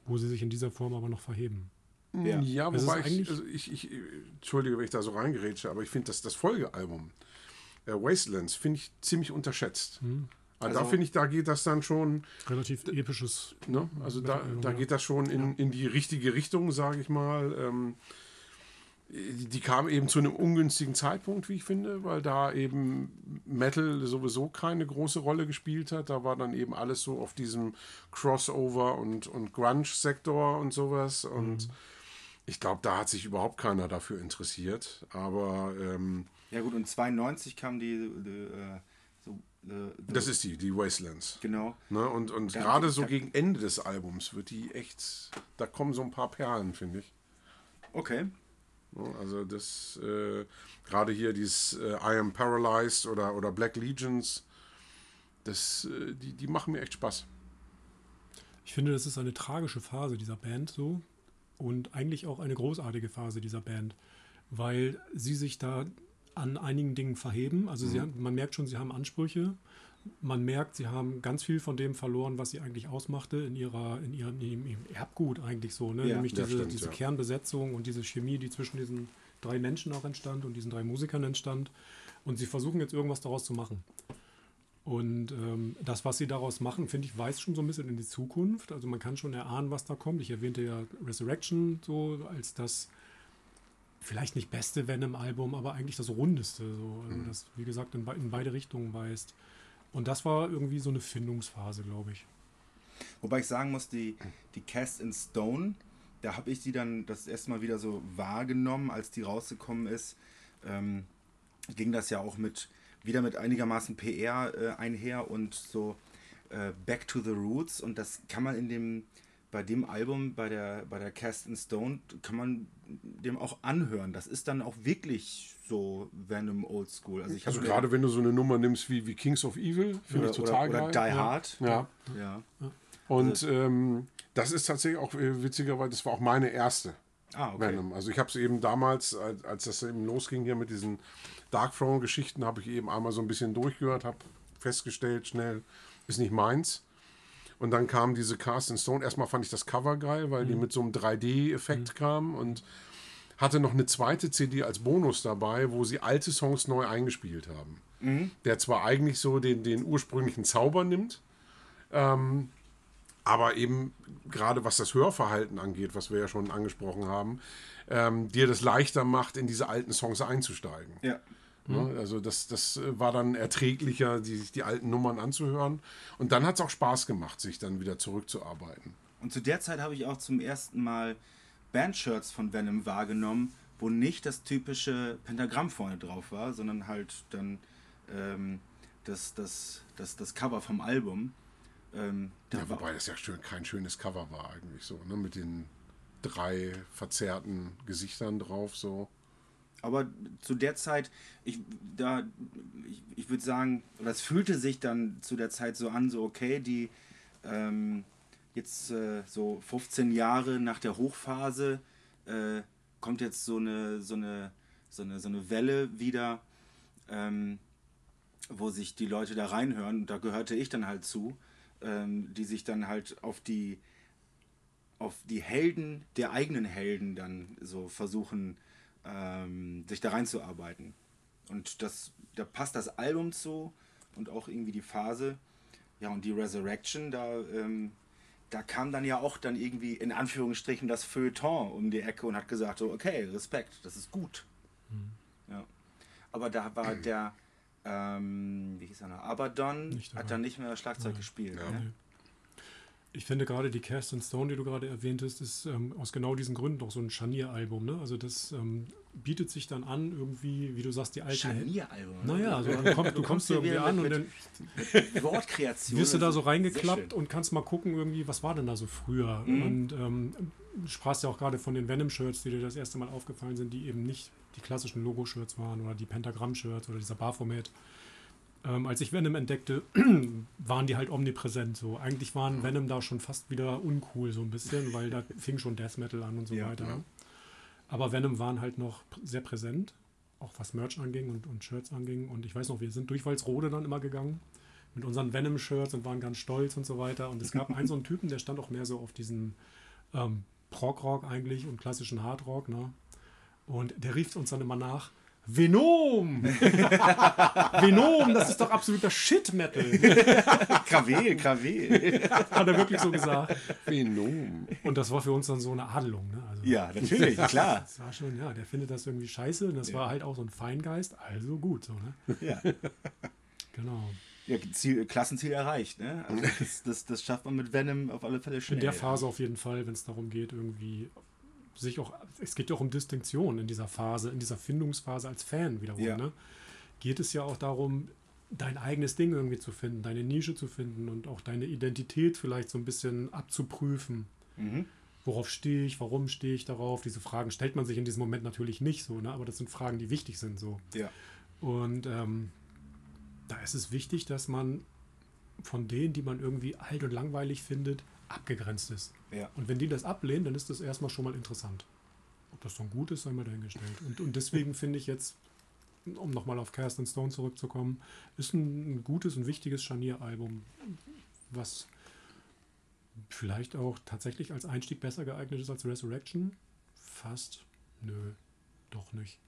Speaker 1: wo sie sich in dieser Form aber noch verheben.
Speaker 3: Ja.
Speaker 4: Ja,
Speaker 1: ist
Speaker 4: wobei ich,
Speaker 1: eigentlich-
Speaker 4: also ich, ich, entschuldige, wenn ich da so reingerätsche, aber ich finde, dass das Folgealbum äh, Wastelands finde ich ziemlich unterschätzt.
Speaker 1: Hm.
Speaker 4: Also,
Speaker 3: Also-
Speaker 4: da finde ich, da geht das dann schon,
Speaker 1: Relativ episches.
Speaker 4: ne? also da, da geht das schon in, in die richtige Richtung, sage ich mal. Ähm, die, die kam eben zu einem ungünstigen Zeitpunkt, wie ich finde, weil da eben Metal sowieso keine große Rolle gespielt hat. Da war dann eben alles so auf diesem Crossover und, und Grunge-Sektor und sowas. Und ich glaube, da hat sich überhaupt keiner dafür interessiert. Aber ähm,
Speaker 3: Ja gut, und 92 kam die, die äh, so, the, the,
Speaker 4: das ist die, die Wastelands.
Speaker 3: genau.
Speaker 4: Ne? Und, und
Speaker 3: Da-
Speaker 4: gerade so
Speaker 3: da-
Speaker 4: gegen Ende des Albums wird die echt, da kommen so ein paar Perlen, finde ich.
Speaker 3: Okay.
Speaker 4: Ne? Also das, äh, gerade hier dieses äh, I Am Paralyzed oder, oder Black Legions, das, äh, die, die machen mir echt Spaß.
Speaker 1: Ich finde, das ist eine tragische Phase dieser Band so und eigentlich auch eine großartige Phase dieser Band, weil sie sich da an einigen Dingen verheben. Also sie haben, man merkt schon, sie haben Ansprüche. Man merkt, sie haben ganz viel von dem verloren, was sie eigentlich ausmachte in ihrer, in ihrem, in ihrem Erbgut eigentlich so, ne?
Speaker 3: Ja,
Speaker 1: Nämlich diese,
Speaker 4: stimmt,
Speaker 1: diese
Speaker 4: ja.
Speaker 1: Kernbesetzung und diese Chemie, die zwischen diesen drei Menschen auch entstand und diesen drei Musikern entstand. Und sie versuchen jetzt irgendwas daraus zu machen. Und ähm, das, was sie daraus machen, finde ich, weist schon so ein bisschen in die Zukunft. Also man kann schon erahnen, was da kommt. Ich erwähnte ja Resurrection so als das vielleicht nicht beste Venom-Album, aber eigentlich das rundeste. So. Also das, wie gesagt, in, in beide Richtungen weist. Und das war irgendwie so eine Findungsphase, glaube ich.
Speaker 3: Wobei ich sagen muss, die, die Cast in Stone, da habe ich die dann das erste Mal wieder so wahrgenommen, als die rausgekommen ist. Ähm, ging das ja auch mit wieder mit einigermaßen PR äh, einher und so äh, Back to the Roots. Und das kann man in dem, bei dem Album, bei der, bei der Cast in Stone, kann man dem auch anhören. Das ist dann auch wirklich so Venom Old School. Also
Speaker 4: Also gerade wenn du so eine Nummer nimmst wie, wie Kings of Evil, finde
Speaker 3: oder,
Speaker 4: ich total
Speaker 3: oder, oder
Speaker 4: geil.
Speaker 3: Die Hard.
Speaker 4: Ja.
Speaker 3: ja.
Speaker 4: Und ähm, das ist tatsächlich auch äh, witzigerweise, das war auch meine erste
Speaker 3: Ah, okay.
Speaker 4: Venom. Also ich habe es eben damals, als, als das eben losging hier mit diesen Dark Throne-Geschichten, habe ich eben einmal so ein bisschen durchgehört, habe festgestellt, schnell, ist nicht meins. Und dann kam diese Cast in Stone. Erstmal fand ich das Cover geil, weil die mit so einem 3D-Effekt kam und hatte noch eine zweite CD als Bonus dabei, wo sie alte Songs neu eingespielt haben. Der zwar eigentlich so den, den ursprünglichen Zauber nimmt, ähm, aber eben gerade was das Hörverhalten angeht, was wir ja schon angesprochen haben, ähm, dir das leichter macht, in diese alten Songs einzusteigen.
Speaker 3: Ja.
Speaker 4: Ne? Also das, das äh, war dann erträglicher, die, sich die alten Nummern anzuhören. Und dann hat es auch Spaß gemacht, sich dann wieder zurückzuarbeiten.
Speaker 3: Und zu der Zeit habe ich auch zum ersten Mal Bandshirts von Venom wahrgenommen, wo nicht das typische Pentagramm vorne drauf war, sondern halt dann ähm, das, das, das, das Cover vom Album. Ähm, da
Speaker 4: Ja, wobei das ja schön, kein schönes Cover war eigentlich so, ne? mit den drei verzerrten Gesichtern drauf so.
Speaker 3: Aber zu der Zeit, ich, da, ich, ich würde sagen, es fühlte sich dann zu der Zeit so an, so okay, die ähm, jetzt äh, so 15 Jahre nach der Hochphase äh, kommt jetzt so eine, so eine, so eine, so eine Welle wieder, ähm, wo sich die Leute da reinhören, und da gehörte ich dann halt zu, ähm, die sich dann halt auf die auf die Helden der eigenen Helden dann so versuchen, ähm, sich da reinzuarbeiten. Und das, da passt das Album zu und auch irgendwie die Phase. Ja, und die Resurrection, da, ähm, da kam dann ja auch dann irgendwie in Anführungsstrichen das Feuilleton um die Ecke und hat gesagt, so, okay, Respekt, das ist gut. Ja. Aber da war der, ähm, wie hieß er noch, Abaddon, hat dann nicht mehr Schlagzeug gespielt.
Speaker 4: Ja.
Speaker 3: Ne?
Speaker 1: Ich finde gerade die Cast and Stone, die du gerade erwähntest, ist ähm, aus genau diesen Gründen auch so ein Scharnier-Album. Ne? Also das ähm, bietet sich dann an, irgendwie, wie du sagst, die alten...
Speaker 3: Scharnier-Album.
Speaker 1: Naja, also du kommst, du kommst
Speaker 3: hier
Speaker 1: irgendwie an
Speaker 3: mit-
Speaker 1: und dann
Speaker 3: Wortkreation.
Speaker 1: wirst du da so reingeklappt und kannst mal gucken, irgendwie, was war denn da so früher?
Speaker 3: Mhm.
Speaker 1: Und ähm, du sprachst ja auch gerade von den Venom-Shirts, die dir das erste Mal aufgefallen sind, die eben nicht die klassischen Logo-Shirts waren oder die Pentagramm-Shirts oder dieser Baphomet. Ähm, als ich Venom entdeckte, waren die halt omnipräsent. So. Eigentlich waren Venom da schon fast wieder uncool, so ein bisschen, weil da fing schon Death Metal an und so
Speaker 3: Ja,
Speaker 1: weiter.
Speaker 3: ja.
Speaker 1: Aber Venom waren halt noch sehr präsent, auch was Merch anging und, und Shirts anging. Und ich weiß noch, wir sind durch Walsrode dann immer gegangen mit unseren Venom-Shirts und waren ganz stolz und so weiter. Und es gab einen so einen Typen, der stand auch mehr so auf diesen ähm, Prog-Rock eigentlich und klassischen Hardrock. Ne? Und der rief uns dann immer nach, Venom! Venom, das ist doch absoluter Shit-Metal.
Speaker 3: Krawel, Krawel.
Speaker 1: Hat er wirklich so gesagt.
Speaker 4: Venom.
Speaker 1: Und das war für uns dann so eine Adelung. Ne? Also,
Speaker 3: Ja, natürlich, klar.
Speaker 1: Das war schon, ja, der findet das irgendwie scheiße. Und das war halt auch so ein Feingeist. Also gut, so, ne?
Speaker 3: Ja,
Speaker 1: Genau.
Speaker 3: ja Ziel, Klassenziel erreicht. Ne? Also das, das, das schafft man mit Venom auf alle Fälle schnell.
Speaker 1: In der Phase auf jeden Fall, wenn es darum geht, irgendwie sich auch, es geht ja auch um Distinktion in dieser Phase, in dieser Findungsphase als Fan wiederum,
Speaker 3: Ja.
Speaker 1: ne? Geht es ja auch darum, dein eigenes Ding irgendwie zu finden, deine Nische zu finden und auch deine Identität vielleicht so ein bisschen abzuprüfen.
Speaker 3: Mhm.
Speaker 1: Worauf stehe ich, warum stehe ich darauf? Diese Fragen stellt man sich in diesem Moment natürlich nicht so, ne? aber das sind Fragen, die wichtig sind so.
Speaker 3: Ja.
Speaker 1: Und ähm, da ist es wichtig, dass man von denen, die man irgendwie alt und langweilig findet, abgegrenzt ist.
Speaker 3: Ja.
Speaker 1: Und wenn die das ablehnen, dann ist das erstmal schon mal interessant. Ob das dann gut ist, sei mal dahingestellt. Und, und deswegen finde ich jetzt, um nochmal auf Cast and Stone zurückzukommen, ist ein, ein gutes und wichtiges Scharnieralbum, was vielleicht auch tatsächlich als Einstieg besser geeignet ist als Resurrection. Fast. Nö, doch nicht.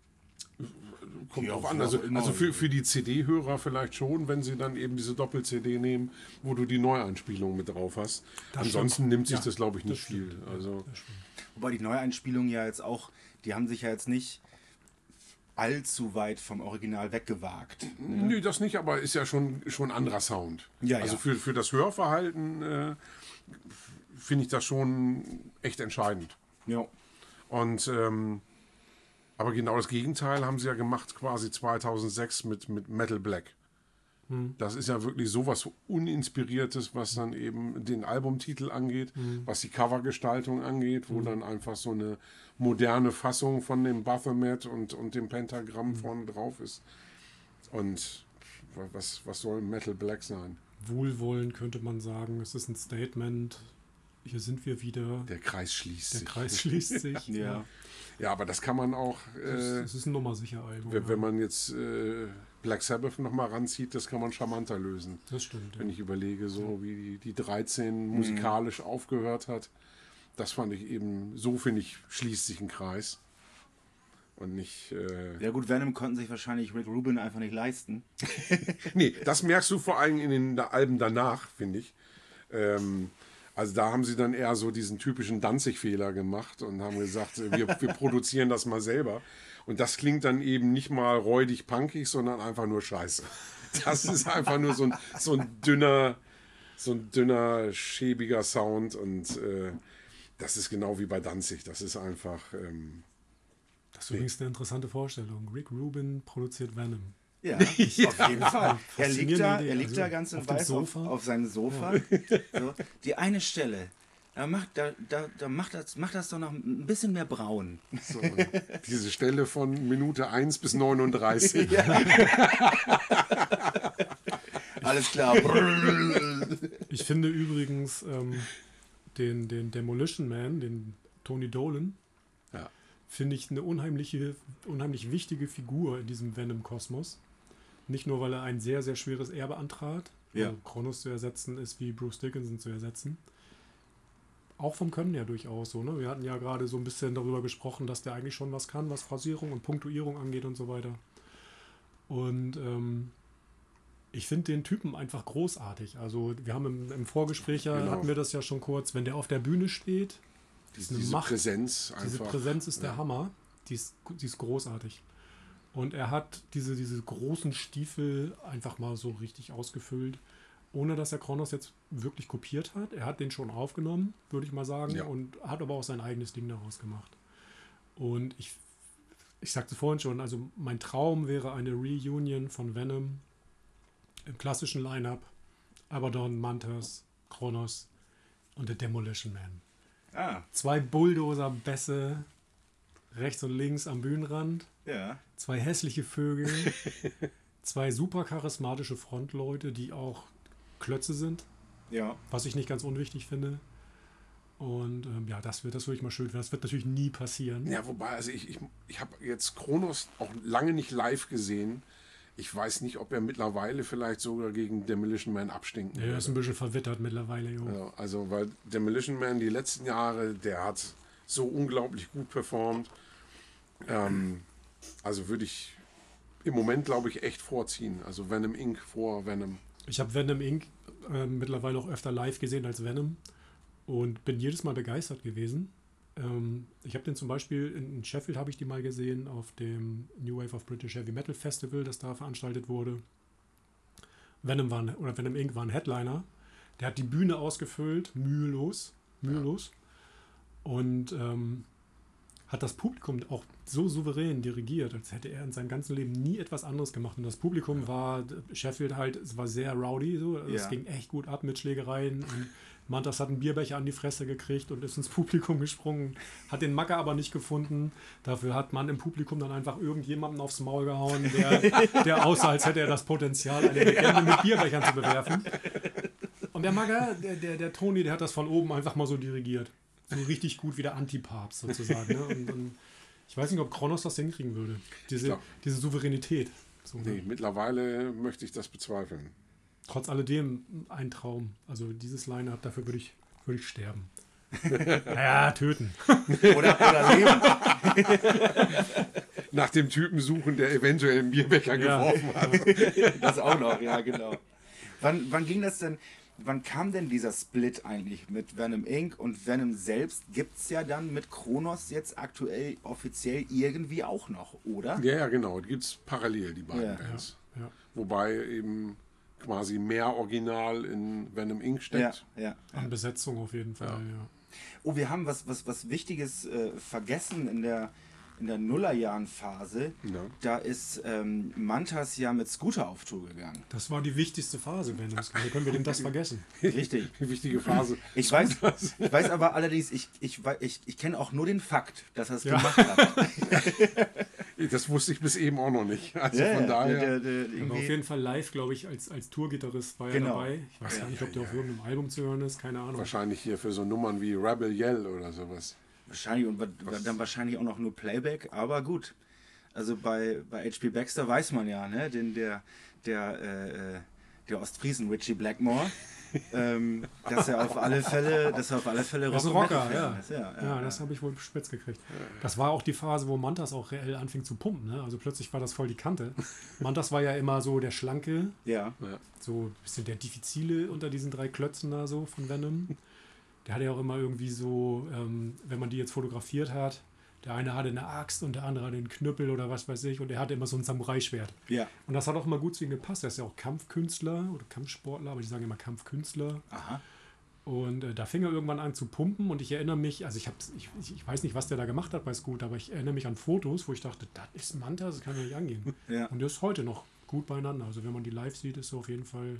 Speaker 4: Kommt drauf an. Also, also für, für die CD-Hörer vielleicht schon, wenn sie dann eben diese Doppel-CD nehmen, wo du die Neueinspielung mit drauf hast.
Speaker 1: Das
Speaker 4: Ansonsten
Speaker 1: stimmt.
Speaker 4: nimmt sich
Speaker 1: Ja,
Speaker 4: das, glaube ich, nicht viel.
Speaker 1: stimmt.
Speaker 4: Also.
Speaker 3: Wobei die Neueinspielungen ja jetzt auch, die haben sich ja jetzt nicht allzu weit vom Original weggewagt.
Speaker 4: Nö, das nicht, aber ist ja schon, schon ein anderer Sound.
Speaker 3: Ja,
Speaker 4: also
Speaker 3: ja.
Speaker 4: Für, für das Hörverhalten äh, finde ich das schon echt entscheidend.
Speaker 3: Ja.
Speaker 4: Und ähm, aber genau das Gegenteil haben sie ja gemacht quasi 2006 mit, mit Metal Black. Das ist ja wirklich sowas uninspiriertes, was dann eben den Albumtitel angeht, was die Covergestaltung angeht, wo dann einfach so eine moderne Fassung von dem Baphomet und, und dem Pentagramm vorne drauf ist. Und was, was soll Metal Black sein?
Speaker 1: Wohlwollend könnte man sagen. Es ist ein Statement. Hier sind wir wieder.
Speaker 4: Der Kreis schließt
Speaker 1: Der
Speaker 4: sich.
Speaker 1: Kreis schließt sich.
Speaker 3: Ja.
Speaker 4: Ja, aber das kann man auch, äh,
Speaker 1: Es ist ein Nummer sicher Album.
Speaker 4: wenn,
Speaker 1: ja.
Speaker 4: wenn man jetzt äh, Black Sabbath nochmal ranzieht, das kann man charmanter lösen.
Speaker 1: das stimmt.
Speaker 4: Wenn
Speaker 1: Ja.
Speaker 4: ich überlege, so wie die, die 13 musikalisch aufgehört hat, das fand ich eben, so finde ich, schließt sich ein Kreis. Und nicht. Äh,
Speaker 3: Ja gut, Venom konnten sich wahrscheinlich Rick Rubin einfach nicht leisten.
Speaker 4: Nee, das merkst du vor allem in den Alben danach, finde ich. Ähm, also da haben sie dann eher so diesen typischen Danzig-Fehler gemacht und haben gesagt, äh, wir, wir produzieren das mal selber. Und das klingt dann eben nicht mal räudig punkig, sondern einfach nur scheiße. Das ist einfach nur so ein, so ein dünner, so ein dünner, schäbiger Sound und äh, das ist genau wie bei Danzig. Das ist einfach. Ähm,
Speaker 1: Das ist übrigens eine interessante Vorstellung. Rick Rubin produziert Venom.
Speaker 3: Ja, auf jeden Fall. Er liegt da,
Speaker 1: Idee.
Speaker 3: er liegt
Speaker 1: Also
Speaker 3: da ganz
Speaker 1: dem
Speaker 3: weiß auf,
Speaker 1: Sofa.
Speaker 3: auf seinem Sofa. So. Die eine Stelle, da macht, da, da, da macht, das, macht das doch noch ein bisschen mehr braun.
Speaker 4: so, diese Stelle von Minute 1 bis 39.
Speaker 3: Alles klar.
Speaker 1: Ich finde übrigens ähm, den, den Demolition Man, den Tony Dolan,
Speaker 4: Ja.
Speaker 1: finde ich eine unheimliche, unheimlich wichtige Figur in diesem Venom-Kosmos. Nicht nur, weil er ein sehr, sehr schweres Erbe antrat,
Speaker 3: Ja.
Speaker 1: also Kronos zu ersetzen ist wie Bruce Dickinson zu ersetzen. Auch vom Können her durchaus so. Ne? Wir hatten ja gerade so ein bisschen darüber gesprochen, dass der eigentlich schon was kann, was Phrasierung und Punktuierung angeht und so weiter. Und ähm, ich finde den Typen einfach großartig. Also wir haben im, im Vorgespräch ja,
Speaker 4: Genau.
Speaker 1: hatten wir das ja schon kurz, wenn der auf der Bühne steht,
Speaker 4: Diese,
Speaker 1: eine
Speaker 4: diese
Speaker 1: Macht.
Speaker 4: Präsenz einfach.
Speaker 1: diese Präsenz ist der
Speaker 4: ja.
Speaker 1: Hammer. Die ist, die ist großartig. Und er hat diese, diese großen Stiefel einfach mal so richtig ausgefüllt, ohne dass er Kronos jetzt wirklich kopiert hat. Er hat den schon aufgenommen, würde ich mal sagen,
Speaker 4: Ja.
Speaker 1: und hat aber auch sein eigenes Ding daraus gemacht. Und ich, ich sagte vorhin schon, also mein Traum wäre eine Reunion von Venom im klassischen Line-Up. Abaddon, Mantas, Kronos und der Demolition Man.
Speaker 3: Ah,
Speaker 1: Zwei Bulldozer-Bässe rechts und links am Bühnenrand,
Speaker 3: ja.
Speaker 1: zwei hässliche Vögel, zwei super charismatische Frontleute, die auch Klötze sind,
Speaker 3: Ja.
Speaker 1: was ich nicht ganz unwichtig finde. Und ähm, ja, das, wird, das würde ich mal schön finden. Das wird natürlich nie passieren.
Speaker 4: Ja, wobei, also ich, ich, ich habe jetzt Kronos auch lange nicht live gesehen. Ich weiß nicht, ob er mittlerweile vielleicht sogar gegen Demolition Man abstinken
Speaker 1: Er ist ein bisschen verwittert mittlerweile, jo.
Speaker 4: Ja, also, weil Demolition Man die letzten Jahre, der hat so unglaublich gut performt. Ähm, also würde ich, im Moment, glaube ich, echt vorziehen. Also Venom Inc. vor Venom.
Speaker 1: Ich habe Venom Inc. Äh, mittlerweile auch öfter live gesehen als Venom und bin jedes Mal begeistert gewesen. Ähm, ich habe den zum Beispiel in Sheffield habe ich die mal gesehen auf dem New Wave of British Heavy Metal Festival, das da veranstaltet wurde. Venom war ein, oder Venom Inc. war ein Headliner. Der hat die Bühne ausgefüllt, mühelos, mühelos. Ja. Und ähm, hat das Publikum auch so souverän dirigiert, als hätte er in seinem ganzen Leben nie etwas anderes gemacht. Und das Publikum ja. war, Sheffield halt, es war sehr rowdy, so. Also ja. Es ging echt gut ab mit Schlägereien. Und Mantas hat einen Bierbecher an die Fresse gekriegt und ist ins Publikum gesprungen, hat den Macker aber nicht gefunden. Dafür hat man im Publikum dann einfach irgendjemanden aufs Maul gehauen, der, der aussah, als hätte er das Potenzial, eine Legende mit Bierbechern zu bewerfen. Und der Macker, der, der, der Toni, der hat das von oben einfach mal so dirigiert so richtig gut wie der Antipapst sozusagen. Ne? Und, und, ich weiß nicht, ob Kronos das hinkriegen würde. Diese, diese Souveränität.
Speaker 4: So, ne? nee, mittlerweile möchte ich das bezweifeln.
Speaker 1: Trotz alledem ein Traum. Also dieses Line-Up, dafür würde ich, würde ich sterben. naja, töten. Oder, oder
Speaker 4: leben. Nach dem Typen suchen, der eventuell einen Bierbecher ja. geworfen hat.
Speaker 3: Das auch noch, ja, genau. Wann, wann ging das denn? Wann kam denn dieser Split eigentlich mit Venom Inc. und Venom selbst? Gibt es ja dann mit Kronos jetzt aktuell offiziell irgendwie auch noch, oder?
Speaker 4: Ja, ja, genau. Die gibt es parallel, die beiden ja. Bands. Ja. Wobei eben quasi mehr Original in Venom Inc. steckt.
Speaker 1: Ja, ja. An Besetzung auf jeden Fall, ja.
Speaker 3: Oh, wir haben was, was, was Wichtiges äh, vergessen in der in der Nullerjahren-Phase, ja. da ist ähm, Mantas ja mit Scooter auf Tour gegangen.
Speaker 1: Das war die wichtigste Phase, wenn das Wie können wir denn das vergessen?
Speaker 3: Richtig.
Speaker 4: Wichtige Phase.
Speaker 3: Ich weiß, ich weiß aber allerdings, ich, ich, ich, ich kenne auch nur den Fakt, dass er es ja. gemacht hat.
Speaker 4: das wusste ich bis eben auch noch nicht. Also ja, von daher. Der,
Speaker 1: der, der aber auf jeden Fall live, glaube ich, als, als Tourgitarrist war genau. er dabei. Ich weiß gar nicht, ob der auf irgendeinem Album zu hören ist, keine Ahnung.
Speaker 4: Wahrscheinlich hier für so Nummern wie Rebel Yell oder sowas.
Speaker 3: Wahrscheinlich und Was? dann wahrscheinlich auch noch nur Playback, aber gut. Also bei, bei HP Baxter weiß man ja, ne, den, der, der, äh, der Ostfriesen Richie Blackmore, ähm, dass er auf alle Fälle, dass er auf alle Fälle
Speaker 1: Rock Rocker, ja. Ist. Ja, ja, ja, das habe ich wohl spitz gekriegt. Das war auch die Phase, wo Mantas auch reell anfing zu pumpen. Ne? Also plötzlich war das voll die Kante. Mantas war ja immer so der Schlanke,
Speaker 3: ja.
Speaker 1: so ein bisschen der Diffizile unter diesen drei Klötzen da so von Venom der hatte ja auch immer irgendwie so, ähm, wenn man die jetzt fotografiert hat, der eine hatte eine Axt und der andere hatte einen Knüppel oder was weiß ich und er hatte immer so ein Samurai-Schwert.
Speaker 3: Ja.
Speaker 1: Und das hat auch immer gut zu ihm gepasst. Er ist ja auch Kampfkünstler oder Kampfsportler, aber die sagen immer Kampfkünstler.
Speaker 3: Aha.
Speaker 1: Und äh, da fing er irgendwann an zu pumpen und ich erinnere mich, also ich, ich, ich weiß nicht, was der da gemacht hat bei Scoot, aber ich erinnere mich an Fotos, wo ich dachte, das ist Manta, das kann ja nicht angehen.
Speaker 3: Ja.
Speaker 1: Und der ist heute noch gut beieinander. Also wenn man die live sieht, ist er auf jeden Fall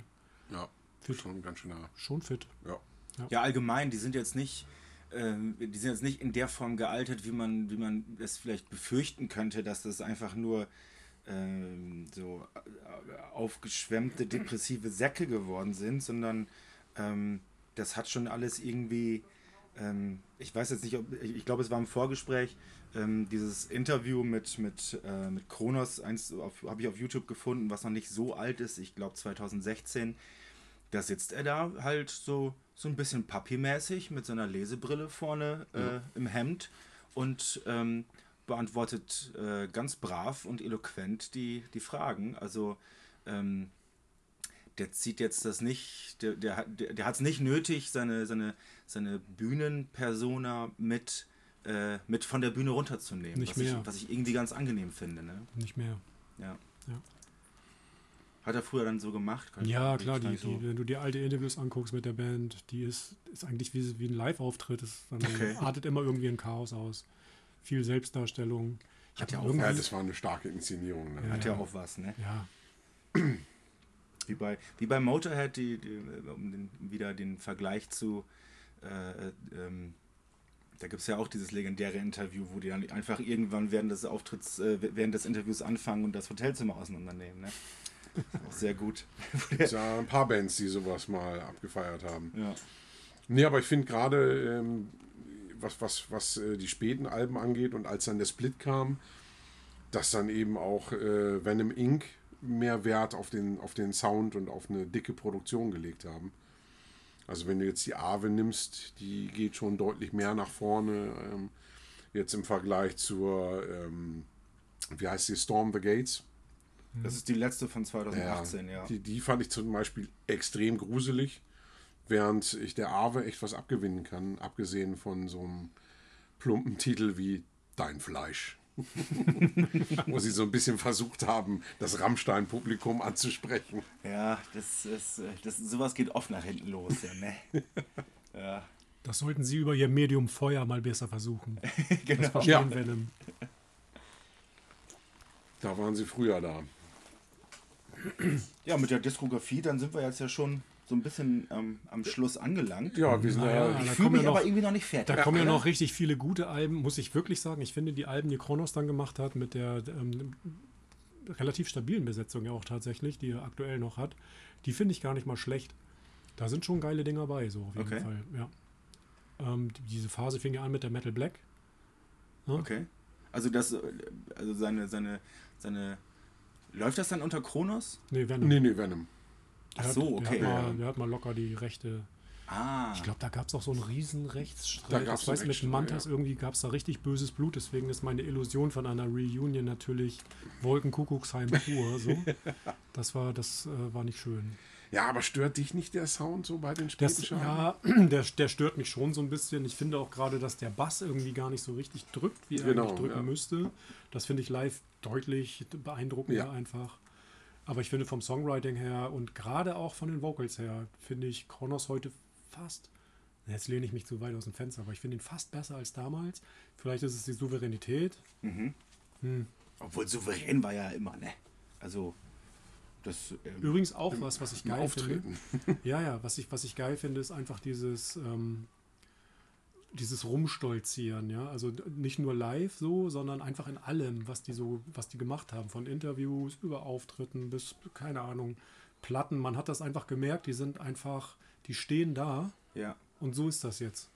Speaker 4: ja, fit. schon ganz schön nah.
Speaker 1: Schon fit.
Speaker 3: Ja. Ja. allgemein, die sind jetzt nicht, ähm, die sind jetzt nicht in der Form gealtert, wie man, wie man es vielleicht befürchten könnte, dass das einfach nur ähm, so äh, aufgeschwemmte, depressive Säcke geworden sind, sondern ähm, das hat schon alles irgendwie, ähm, ich weiß jetzt nicht, ob, ich, ich glaube, es war im Vorgespräch, ähm, dieses Interview mit, mit, äh, mit Kronos, eins habe ich auf YouTube gefunden, was noch nicht so alt ist, ich glaube 2016. Da sitzt er da halt so so ein bisschen Papi-mäßig mit seiner Lesebrille vorne äh, ja. im Hemd und ähm, beantwortet äh, ganz brav und eloquent die, die Fragen. Also ähm, der zieht jetzt das nicht, der, der, der, der hat es nicht nötig, seine, seine, seine Bühnenpersona mit, äh, mit von der Bühne runterzunehmen.
Speaker 1: Nicht
Speaker 3: was
Speaker 1: mehr.
Speaker 3: Ich, was ich irgendwie ganz angenehm finde. Ne?
Speaker 1: Nicht mehr.
Speaker 3: Ja. ja. Hat er früher dann so gemacht?
Speaker 1: ja, klar, die, so. wenn du dir alte Interviews anguckst mit der Band, die ist, ist eigentlich wie, wie ein Live-Auftritt. Es okay. artet immer irgendwie ein Chaos aus. Viel Selbstdarstellung.
Speaker 4: Ich Hat ja auch ja, das war eine starke Inszenierung.
Speaker 3: Ne? Ja, Hat ja auch was, ne?
Speaker 1: Ja.
Speaker 3: Wie bei, wie bei Motorhead, die, die um den, wieder den Vergleich zu äh, ähm, da gibt es ja auch dieses legendäre Interview, wo die dann einfach irgendwann während des Auftritts, äh, während des Interviews anfangen und das Hotelzimmer auseinandernehmen. Ne? Sehr gut.
Speaker 4: Es ja ein paar Bands, die sowas mal abgefeiert haben.
Speaker 3: Ja.
Speaker 4: Nee, aber ich finde gerade, ähm, was, was, was äh, die späten Alben angeht und als dann der Split kam, dass dann eben auch äh, Venom Inc. mehr Wert auf den, auf den Sound und auf eine dicke Produktion gelegt haben. Also wenn du jetzt die Ave nimmst, die geht schon deutlich mehr nach vorne. Ähm, jetzt im Vergleich zur, ähm, wie heißt die, Storm the Gates
Speaker 3: Das ist die letzte von 2018, ja.
Speaker 4: Die, die fand ich zum Beispiel extrem gruselig, während ich der Arve echt was abgewinnen kann, abgesehen von so einem plumpen Titel wie Dein Fleisch. Wo sie so ein bisschen versucht haben, das Rammstein-Publikum anzusprechen.
Speaker 3: Ja, das ist, das, sowas geht oft nach hinten los, ja, ne?
Speaker 1: ja. Das sollten Sie über Ihr Medium Feuer mal besser versuchen.
Speaker 4: genau. Das verstehen ja. Venom. Da waren Sie früher da.
Speaker 3: Ja, mit der Diskografie, dann sind wir jetzt ja schon so ein bisschen ähm, am Schluss angelangt.
Speaker 4: Ja, wir sind
Speaker 1: ja,
Speaker 4: ja
Speaker 1: ich fühle mich ja noch, aber irgendwie noch nicht fertig. Da kommen ja noch richtig viele gute Alben, muss ich wirklich sagen. Ich finde die Alben, die Kronos dann gemacht hat, mit der ähm, relativ stabilen Besetzung ja auch tatsächlich, die er aktuell noch hat, die finde ich gar nicht mal schlecht. Da sind schon geile Dinger bei, so auf jeden okay. Fall. Ja. Ähm, diese Phase fing ja an mit der Metal Black.
Speaker 3: Ja? Okay. Also das, also seine, seine, seine. Läuft das dann unter Kronos?
Speaker 4: Nee, Venom. Nee, nee, Venom.
Speaker 1: Ach so, okay. Der hat, mal, der hat mal locker die Rechte. Ah. Ich glaube, da gab es auch so einen riesen Rechtsstreit. Da ich weiß, mit Mantas ja. irgendwie gab es da richtig böses Blut. Deswegen ist meine Illusion von einer Reunion natürlich Wolkenkuckucksheim pur. So. Das war, das äh, war nicht schön.
Speaker 4: Ja, aber stört dich nicht der Sound so bei den
Speaker 1: späten das, Ja, der, der stört mich schon so ein bisschen. Ich finde auch gerade, dass der Bass irgendwie gar nicht so richtig drückt, wie er genau, eigentlich drücken ja. müsste. Das finde ich live deutlich beeindruckender ja. einfach. Aber ich finde vom Songwriting her und gerade auch von den Vocals her, finde ich Kronos heute fast, jetzt lehne ich mich zu weit aus dem Fenster, aber ich finde ihn fast besser als damals. Vielleicht ist es die Souveränität. Mhm.
Speaker 3: Hm. Obwohl souverän war ja immer, ne? Also
Speaker 1: das, ähm, Übrigens auch was, was ich geil Auftreten. finde. Ja, ja, was ich, was ich geil finde, ist einfach dieses, ähm, dieses Rumstolzieren, ja. Also nicht nur live so, sondern einfach in allem, was die so, was die gemacht haben. Von Interviews über Auftritten bis, keine Ahnung, Platten. Man hat das einfach gemerkt, die sind einfach, die stehen da.
Speaker 3: Ja.
Speaker 1: Und so ist das jetzt.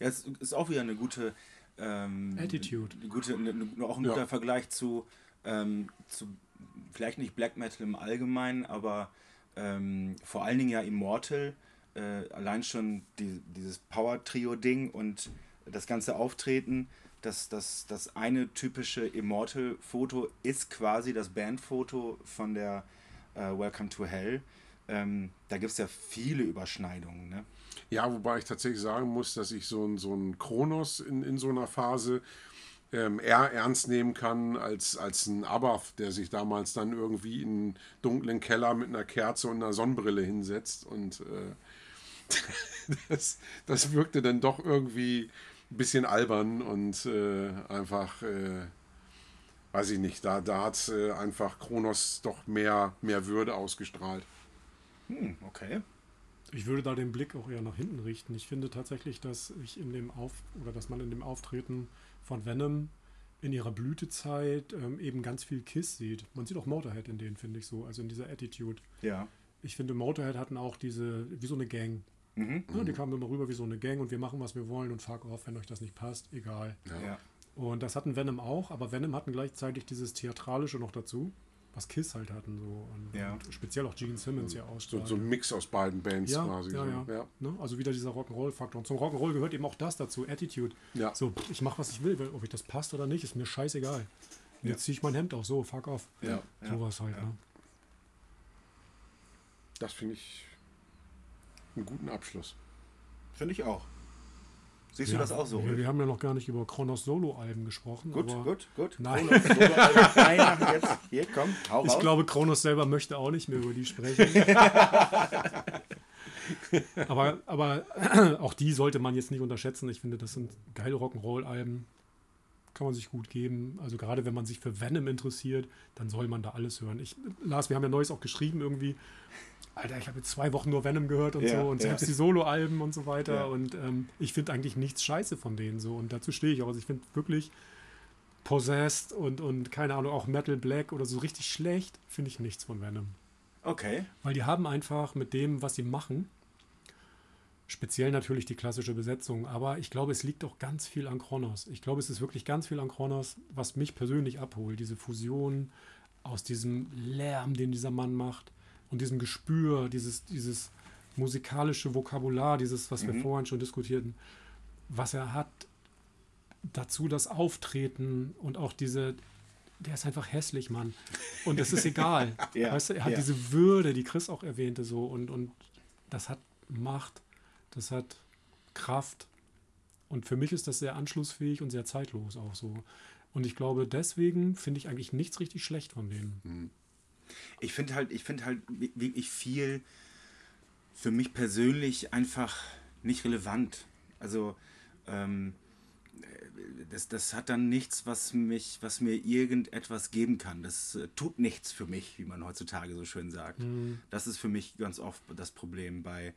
Speaker 3: Ja, es ist auch wieder eine gute ähm,
Speaker 1: Attitude.
Speaker 3: Eine gute, eine, auch ein guter ja. Vergleich zu, ähm, zu vielleicht nicht Black Metal im Allgemeinen, aber ähm, vor allen Dingen ja Immortal. Äh, allein schon die, dieses Power-Trio-Ding und das ganze Auftreten. Das, das, das eine typische Immortal-Foto ist quasi das Bandfoto von der äh, Welcome to Hell. Ähm, da gibt es ja viele Überschneidungen. Ne?
Speaker 4: Ja, wobei ich tatsächlich sagen muss, dass ich so ein, so ein Kronos in, in so einer Phase ähm, eher ernst nehmen kann als, als ein Abath, der sich damals dann irgendwie in einen dunklen Keller mit einer Kerze und einer Sonnenbrille hinsetzt. Und äh, das, das wirkte dann doch irgendwie ein bisschen albern und äh, einfach, äh, weiß ich nicht, da, da hat äh, einfach Kronos doch mehr, mehr Würde ausgestrahlt.
Speaker 3: Hm, okay.
Speaker 1: Ich würde da den Blick auch eher nach hinten richten. Ich finde tatsächlich, dass ich in dem Auf oder dass man in dem Auftreten von Venom in ihrer Blütezeit ähm, eben ganz viel Kiss sieht. Man sieht auch Motorhead in denen, finde ich so, also in dieser Attitude.
Speaker 3: Ja.
Speaker 1: Ich finde, Motorhead hatten auch diese, wie so eine Gang. Mhm. Ja, die kamen immer rüber wie so eine Gang und wir machen, was wir wollen und fuck off, wenn euch das nicht passt, egal.
Speaker 3: Ja.
Speaker 1: Und das hatten Venom auch, aber Venom hatten gleichzeitig dieses Theatralische noch dazu was Kiss halt hatten. So. Und,
Speaker 3: ja.
Speaker 1: und speziell auch Gene Simmons ja ausstrahlt.
Speaker 4: So, so ein Mix aus beiden Bands
Speaker 1: ja,
Speaker 4: quasi.
Speaker 1: Ja, ja. ja. Ne? Also wieder dieser Rock'n'Roll-Faktor. Und zum Rock'n'Roll gehört eben auch das dazu, Attitude.
Speaker 4: Ja.
Speaker 1: So, ich mache, was ich will, ob ich das passt oder nicht, ist mir scheißegal. Jetzt ziehe ich mein Hemd auch so, fuck off.
Speaker 3: Ja.
Speaker 1: Sowas halt. Ne?
Speaker 4: Das finde ich einen guten Abschluss.
Speaker 3: Finde ich auch. Siehst ja, du das auch so?
Speaker 1: Wir, wir, haben ja noch gar nicht über Kronos Solo-Alben gesprochen.
Speaker 3: Gut, gut, gut.
Speaker 1: Nein.
Speaker 3: nein, jetzt. Hier, komm,
Speaker 1: hau Ich raus. glaube, Kronos selber möchte auch nicht mehr über die sprechen. aber, aber auch die sollte man jetzt nicht unterschätzen. Ich finde, das sind geile Rock'n'Roll-Alben. Kann man sich gut geben. Also gerade wenn man sich für Venom interessiert, dann soll man da alles hören. Ich, Lars, wir haben ja Neues auch geschrieben irgendwie. Alter, ich habe jetzt zwei Wochen nur Venom gehört und ja, so und ja. selbst die Solo-Alben und so weiter. Ja. Und ähm, ich finde eigentlich nichts scheiße von denen so. Und dazu stehe ich auch. Also ich finde wirklich Possessed und, und keine Ahnung, auch Metal Black oder so richtig schlecht, finde ich nichts von Venom.
Speaker 3: Okay.
Speaker 1: Weil die haben einfach mit dem, was sie machen, speziell natürlich die klassische Besetzung, aber ich glaube, es liegt auch ganz viel an Kronos. Ich glaube, es ist wirklich ganz viel an Kronos, was mich persönlich abholt. Diese Fusion aus diesem Lärm, den dieser Mann macht und diesem Gespür, dieses, dieses musikalische Vokabular, dieses, was wir mhm. vorhin schon diskutierten, was er hat, dazu das Auftreten und auch diese, der ist einfach hässlich, Mann. Und es ist egal.
Speaker 3: Ja,
Speaker 1: weißt du, er hat
Speaker 3: ja.
Speaker 1: diese Würde, die Chris auch erwähnte, so und, und das hat Macht, das hat Kraft. Und für mich ist das sehr anschlussfähig und sehr zeitlos auch so. Und ich glaube, deswegen finde ich eigentlich nichts richtig schlecht von denen.
Speaker 3: Ich finde halt, ich finde halt wi- wirklich viel für mich persönlich einfach nicht relevant. Also ähm, äh, das, das hat dann nichts, was mich, was mir irgendetwas geben kann. Das äh, tut nichts für mich, wie man heutzutage so schön sagt. Das ist für mich ganz oft das Problem bei,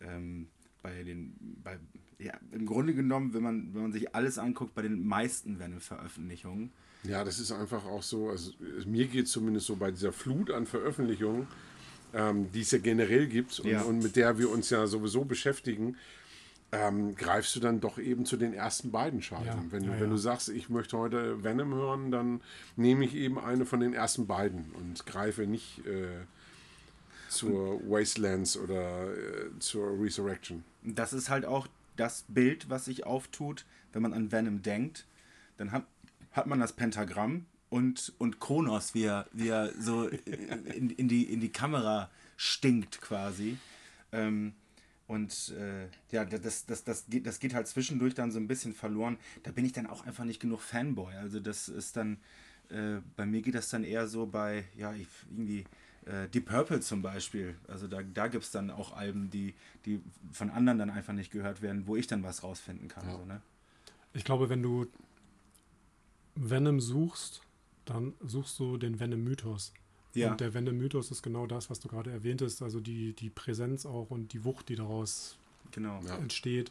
Speaker 3: ähm, bei den, bei, ja, im Grunde genommen, wenn man, wenn man sich alles anguckt, bei den meisten Venom-Veröffentlichungen.
Speaker 4: Ja, das ist einfach auch so, also mir geht es zumindest so bei dieser Flut an Veröffentlichungen, ähm, die es ja generell gibt und,
Speaker 3: Ja.
Speaker 4: und mit der wir uns ja sowieso beschäftigen, ähm, greifst du dann doch eben zu den ersten beiden Scheiben.
Speaker 1: Ja,
Speaker 4: wenn, du,
Speaker 1: ja,
Speaker 4: wenn du sagst, ich möchte heute Venom hören, dann nehme ich eben eine von den ersten beiden und greife nicht äh, zur Wastelands oder äh, zur Resurrection.
Speaker 3: Das ist halt auch das Bild, was sich auftut, wenn man an Venom denkt. Dann hat, hat man das Pentagramm und, und Kronos, wie er, wie er so in, in, die, in die Kamera stinkt quasi. Ähm, und äh, ja, das, das, das, geht, das geht halt zwischendurch dann so ein bisschen verloren. Da bin ich dann auch einfach nicht genug Fanboy. Also das ist dann, äh, bei mir geht das dann eher so bei, ja, ich, irgendwie äh, Deep Purple zum Beispiel. Also da, da gibt es dann auch Alben, die, die von anderen dann einfach nicht gehört werden, wo ich dann was rausfinden kann. So, ne?
Speaker 1: Ich glaube, wenn du Venom suchst, dann suchst du den Venom-Mythos.
Speaker 3: Ja.
Speaker 1: Und der Venom-Mythos ist genau das, was du gerade erwähntest, also die, die Präsenz auch und die Wucht, die daraus
Speaker 3: Genau.
Speaker 4: Ja.
Speaker 1: entsteht.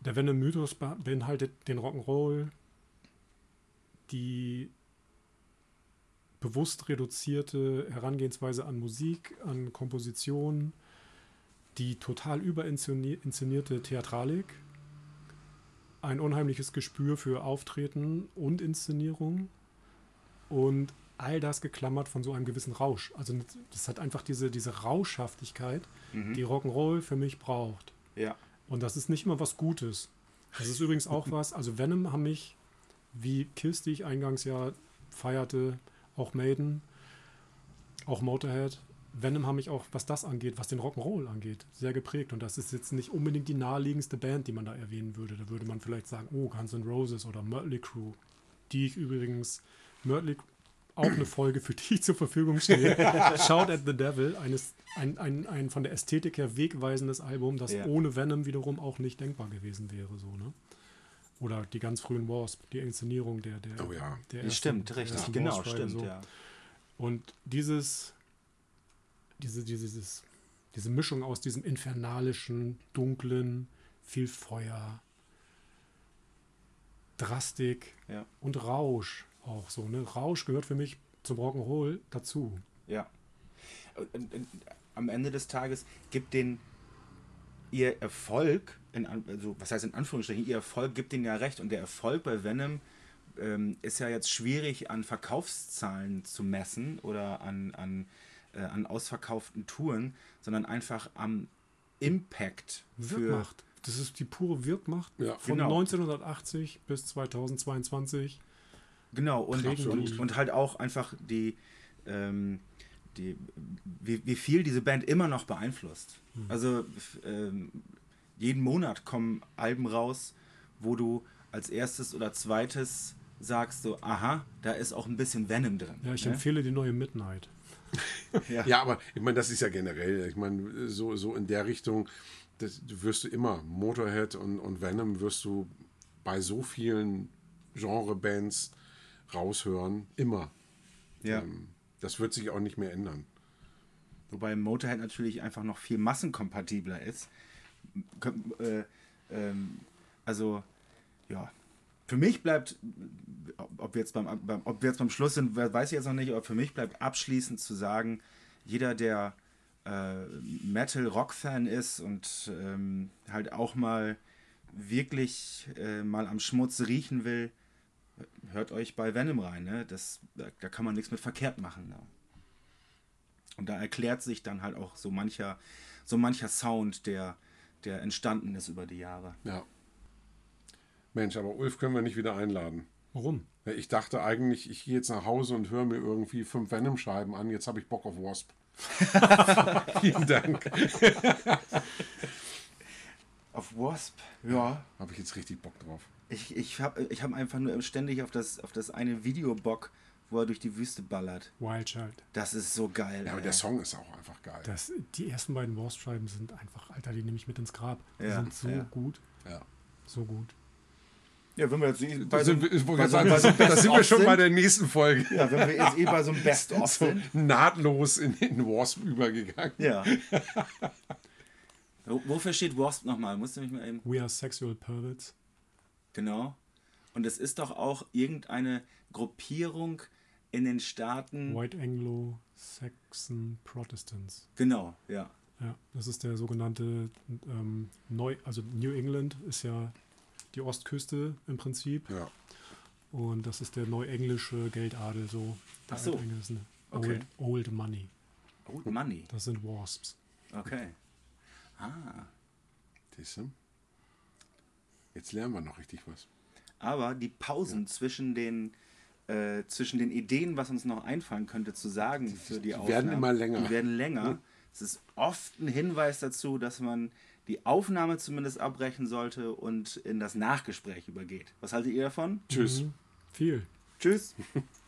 Speaker 1: Der Venom-Mythos be- beinhaltet den Rock'n'Roll, die bewusst reduzierte Herangehensweise an Musik, an Komposition, die total überinszenierte Theatralik, ein unheimliches Gespür für Auftreten und Inszenierung und all das geklammert von so einem gewissen Rausch. Also das hat einfach diese, diese Rauschhaftigkeit, die Rock'n'Roll für mich braucht.
Speaker 3: Ja.
Speaker 1: Und das ist nicht immer was Gutes. Das ist übrigens auch was, also Venom haben mich, wie Kiss, die ich eingangs ja feierte, auch Maiden, auch Motorhead, Venom haben mich auch, was das angeht, was den Rock'n'Roll angeht, sehr geprägt. Und das ist jetzt nicht unbedingt die naheliegendste Band, die man da erwähnen würde. Da würde man vielleicht sagen, oh, Guns N' Roses oder Mötley Crüe, die ich übrigens, Mötley auch eine Folge, für die ich zur Verfügung stehe. Shout at the Devil, eines, ein, ein, ein von der Ästhetik her wegweisendes Album, das
Speaker 3: Ja.
Speaker 1: ohne Venom wiederum auch nicht denkbar gewesen wäre. So, ne? Oder die ganz frühen Wasp, die Inszenierung der, der,
Speaker 4: Oh ja.
Speaker 1: der
Speaker 3: Das stimmt, richtig.
Speaker 1: ersten
Speaker 3: Genau, stimmt,
Speaker 1: so.
Speaker 3: ja.
Speaker 1: Und dieses, diese, dieses, diese Mischung aus diesem infernalischen, dunklen, viel Feuer, Drastik
Speaker 3: Ja.
Speaker 1: und Rausch auch so. Ne? Rausch gehört für mich zum Rock'n'Roll dazu.
Speaker 3: Ja. Und, und, und am Ende des Tages gibt den ihr Erfolg, in, also was heißt in Anführungsstrichen, ihr Erfolg gibt denen ja recht. Und der Erfolg bei Venom ähm, ist ja jetzt schwierig an Verkaufszahlen zu messen oder an, an, äh, an ausverkauften Touren, sondern einfach am Impact für.
Speaker 1: Wirkmacht. Das ist die pure Wirkmacht
Speaker 4: Ja.
Speaker 1: von
Speaker 3: Genau.
Speaker 1: 1980 bis 2022.
Speaker 3: Genau, und, und, und halt auch einfach die, ähm, die wie, wie viel diese Band immer noch beeinflusst.
Speaker 1: Hm.
Speaker 3: Also ähm, jeden Monat kommen Alben raus, wo du als erstes oder zweites sagst so, aha, da ist auch ein bisschen Venom drin.
Speaker 1: Ja, ich
Speaker 3: ne?
Speaker 1: empfehle die neue Midnight.
Speaker 3: Ja.
Speaker 4: Ja, aber ich meine, das ist ja generell, ich meine, so, so in der Richtung, das du wirst du immer, Motorhead und, und Venom wirst du bei so vielen Genrebands raushören, immer.
Speaker 3: Ja.
Speaker 4: Ähm, das wird sich auch nicht mehr ändern.
Speaker 3: Wobei Motorhead natürlich einfach noch viel massenkompatibler ist. Äh, ähm, also, ja. Für mich bleibt, ob wir, jetzt beim, beim, ob wir jetzt beim Schluss sind, weiß ich jetzt noch nicht, aber für mich bleibt abschließend zu sagen, jeder, der äh, Metal-Rock-Fan ist und ähm, halt auch mal wirklich äh, mal am Schmutz riechen will, hört euch bei Venom rein. Ne? Das, da, da kann man nichts mit verkehrt machen. Ne? Und da erklärt sich dann halt auch so mancher, so mancher Sound, der, der entstanden ist über die Jahre.
Speaker 4: Ja. Mensch, aber Ulf können wir nicht wieder einladen.
Speaker 1: Warum?
Speaker 4: Ich dachte eigentlich, ich gehe jetzt nach Hause und höre mir irgendwie fünf Venom-Scheiben an. Jetzt habe ich Bock auf Wasp. Vielen Dank.
Speaker 3: Auf Wasp, ja.
Speaker 4: Habe ich jetzt richtig Bock drauf.
Speaker 3: Ich, ich habe ich hab einfach nur ständig auf das, auf das eine Video Bock, wo er durch die Wüste ballert.
Speaker 1: Wild Child.
Speaker 3: Das ist so geil.
Speaker 4: Ja, aber der Song ist auch einfach geil.
Speaker 1: Das, die ersten beiden Wasp-Scheiben sind einfach, Alter, die nehme ich mit ins Grab. Die
Speaker 3: Ja,
Speaker 1: sind so
Speaker 3: ja.
Speaker 1: gut.
Speaker 4: Ja.
Speaker 1: So gut.
Speaker 3: Ja, wenn wir jetzt eh
Speaker 4: Da
Speaker 3: bei so,
Speaker 4: sind, wollte
Speaker 3: bei so,
Speaker 4: sagen,
Speaker 3: bei so
Speaker 4: da sind wir schon
Speaker 3: sind,
Speaker 4: bei der nächsten Folge.
Speaker 3: Ja, wenn wir jetzt eh bei so einem Best-of
Speaker 4: So nahtlos in den Wasp übergegangen.
Speaker 3: Ja. Wo- Wofür steht Wasp nochmal? Musst du mich mal eben.
Speaker 1: We are sexual perverts.
Speaker 3: Genau. Und es ist doch auch irgendeine Gruppierung in den Staaten.
Speaker 1: White Anglo-Saxon Protestants.
Speaker 3: Genau, ja.
Speaker 1: Ja, das ist der sogenannte ähm, Neu, also New England ist ja die Ostküste im Prinzip.
Speaker 4: Ja.
Speaker 1: Und das ist der neuenglische Geldadel, so. Der
Speaker 3: Ach so. Okay.
Speaker 1: Old, old Money.
Speaker 3: Old Money.
Speaker 1: Das sind Wasps.
Speaker 3: Okay. Ah.
Speaker 4: Siehst? Jetzt lernen wir noch richtig was.
Speaker 3: Aber die Pausen zwischen den äh, zwischen den Ideen, was uns noch einfallen könnte zu sagen für die, Aufnahme,
Speaker 4: werden immer länger.
Speaker 3: Die werden länger. Es ist oft ein Hinweis dazu, dass man die Aufnahme zumindest abbrechen sollte und in das Nachgespräch übergeht. Was haltet ihr davon?
Speaker 4: Tschüss.
Speaker 1: Mhm. Viel.
Speaker 3: Tschüss.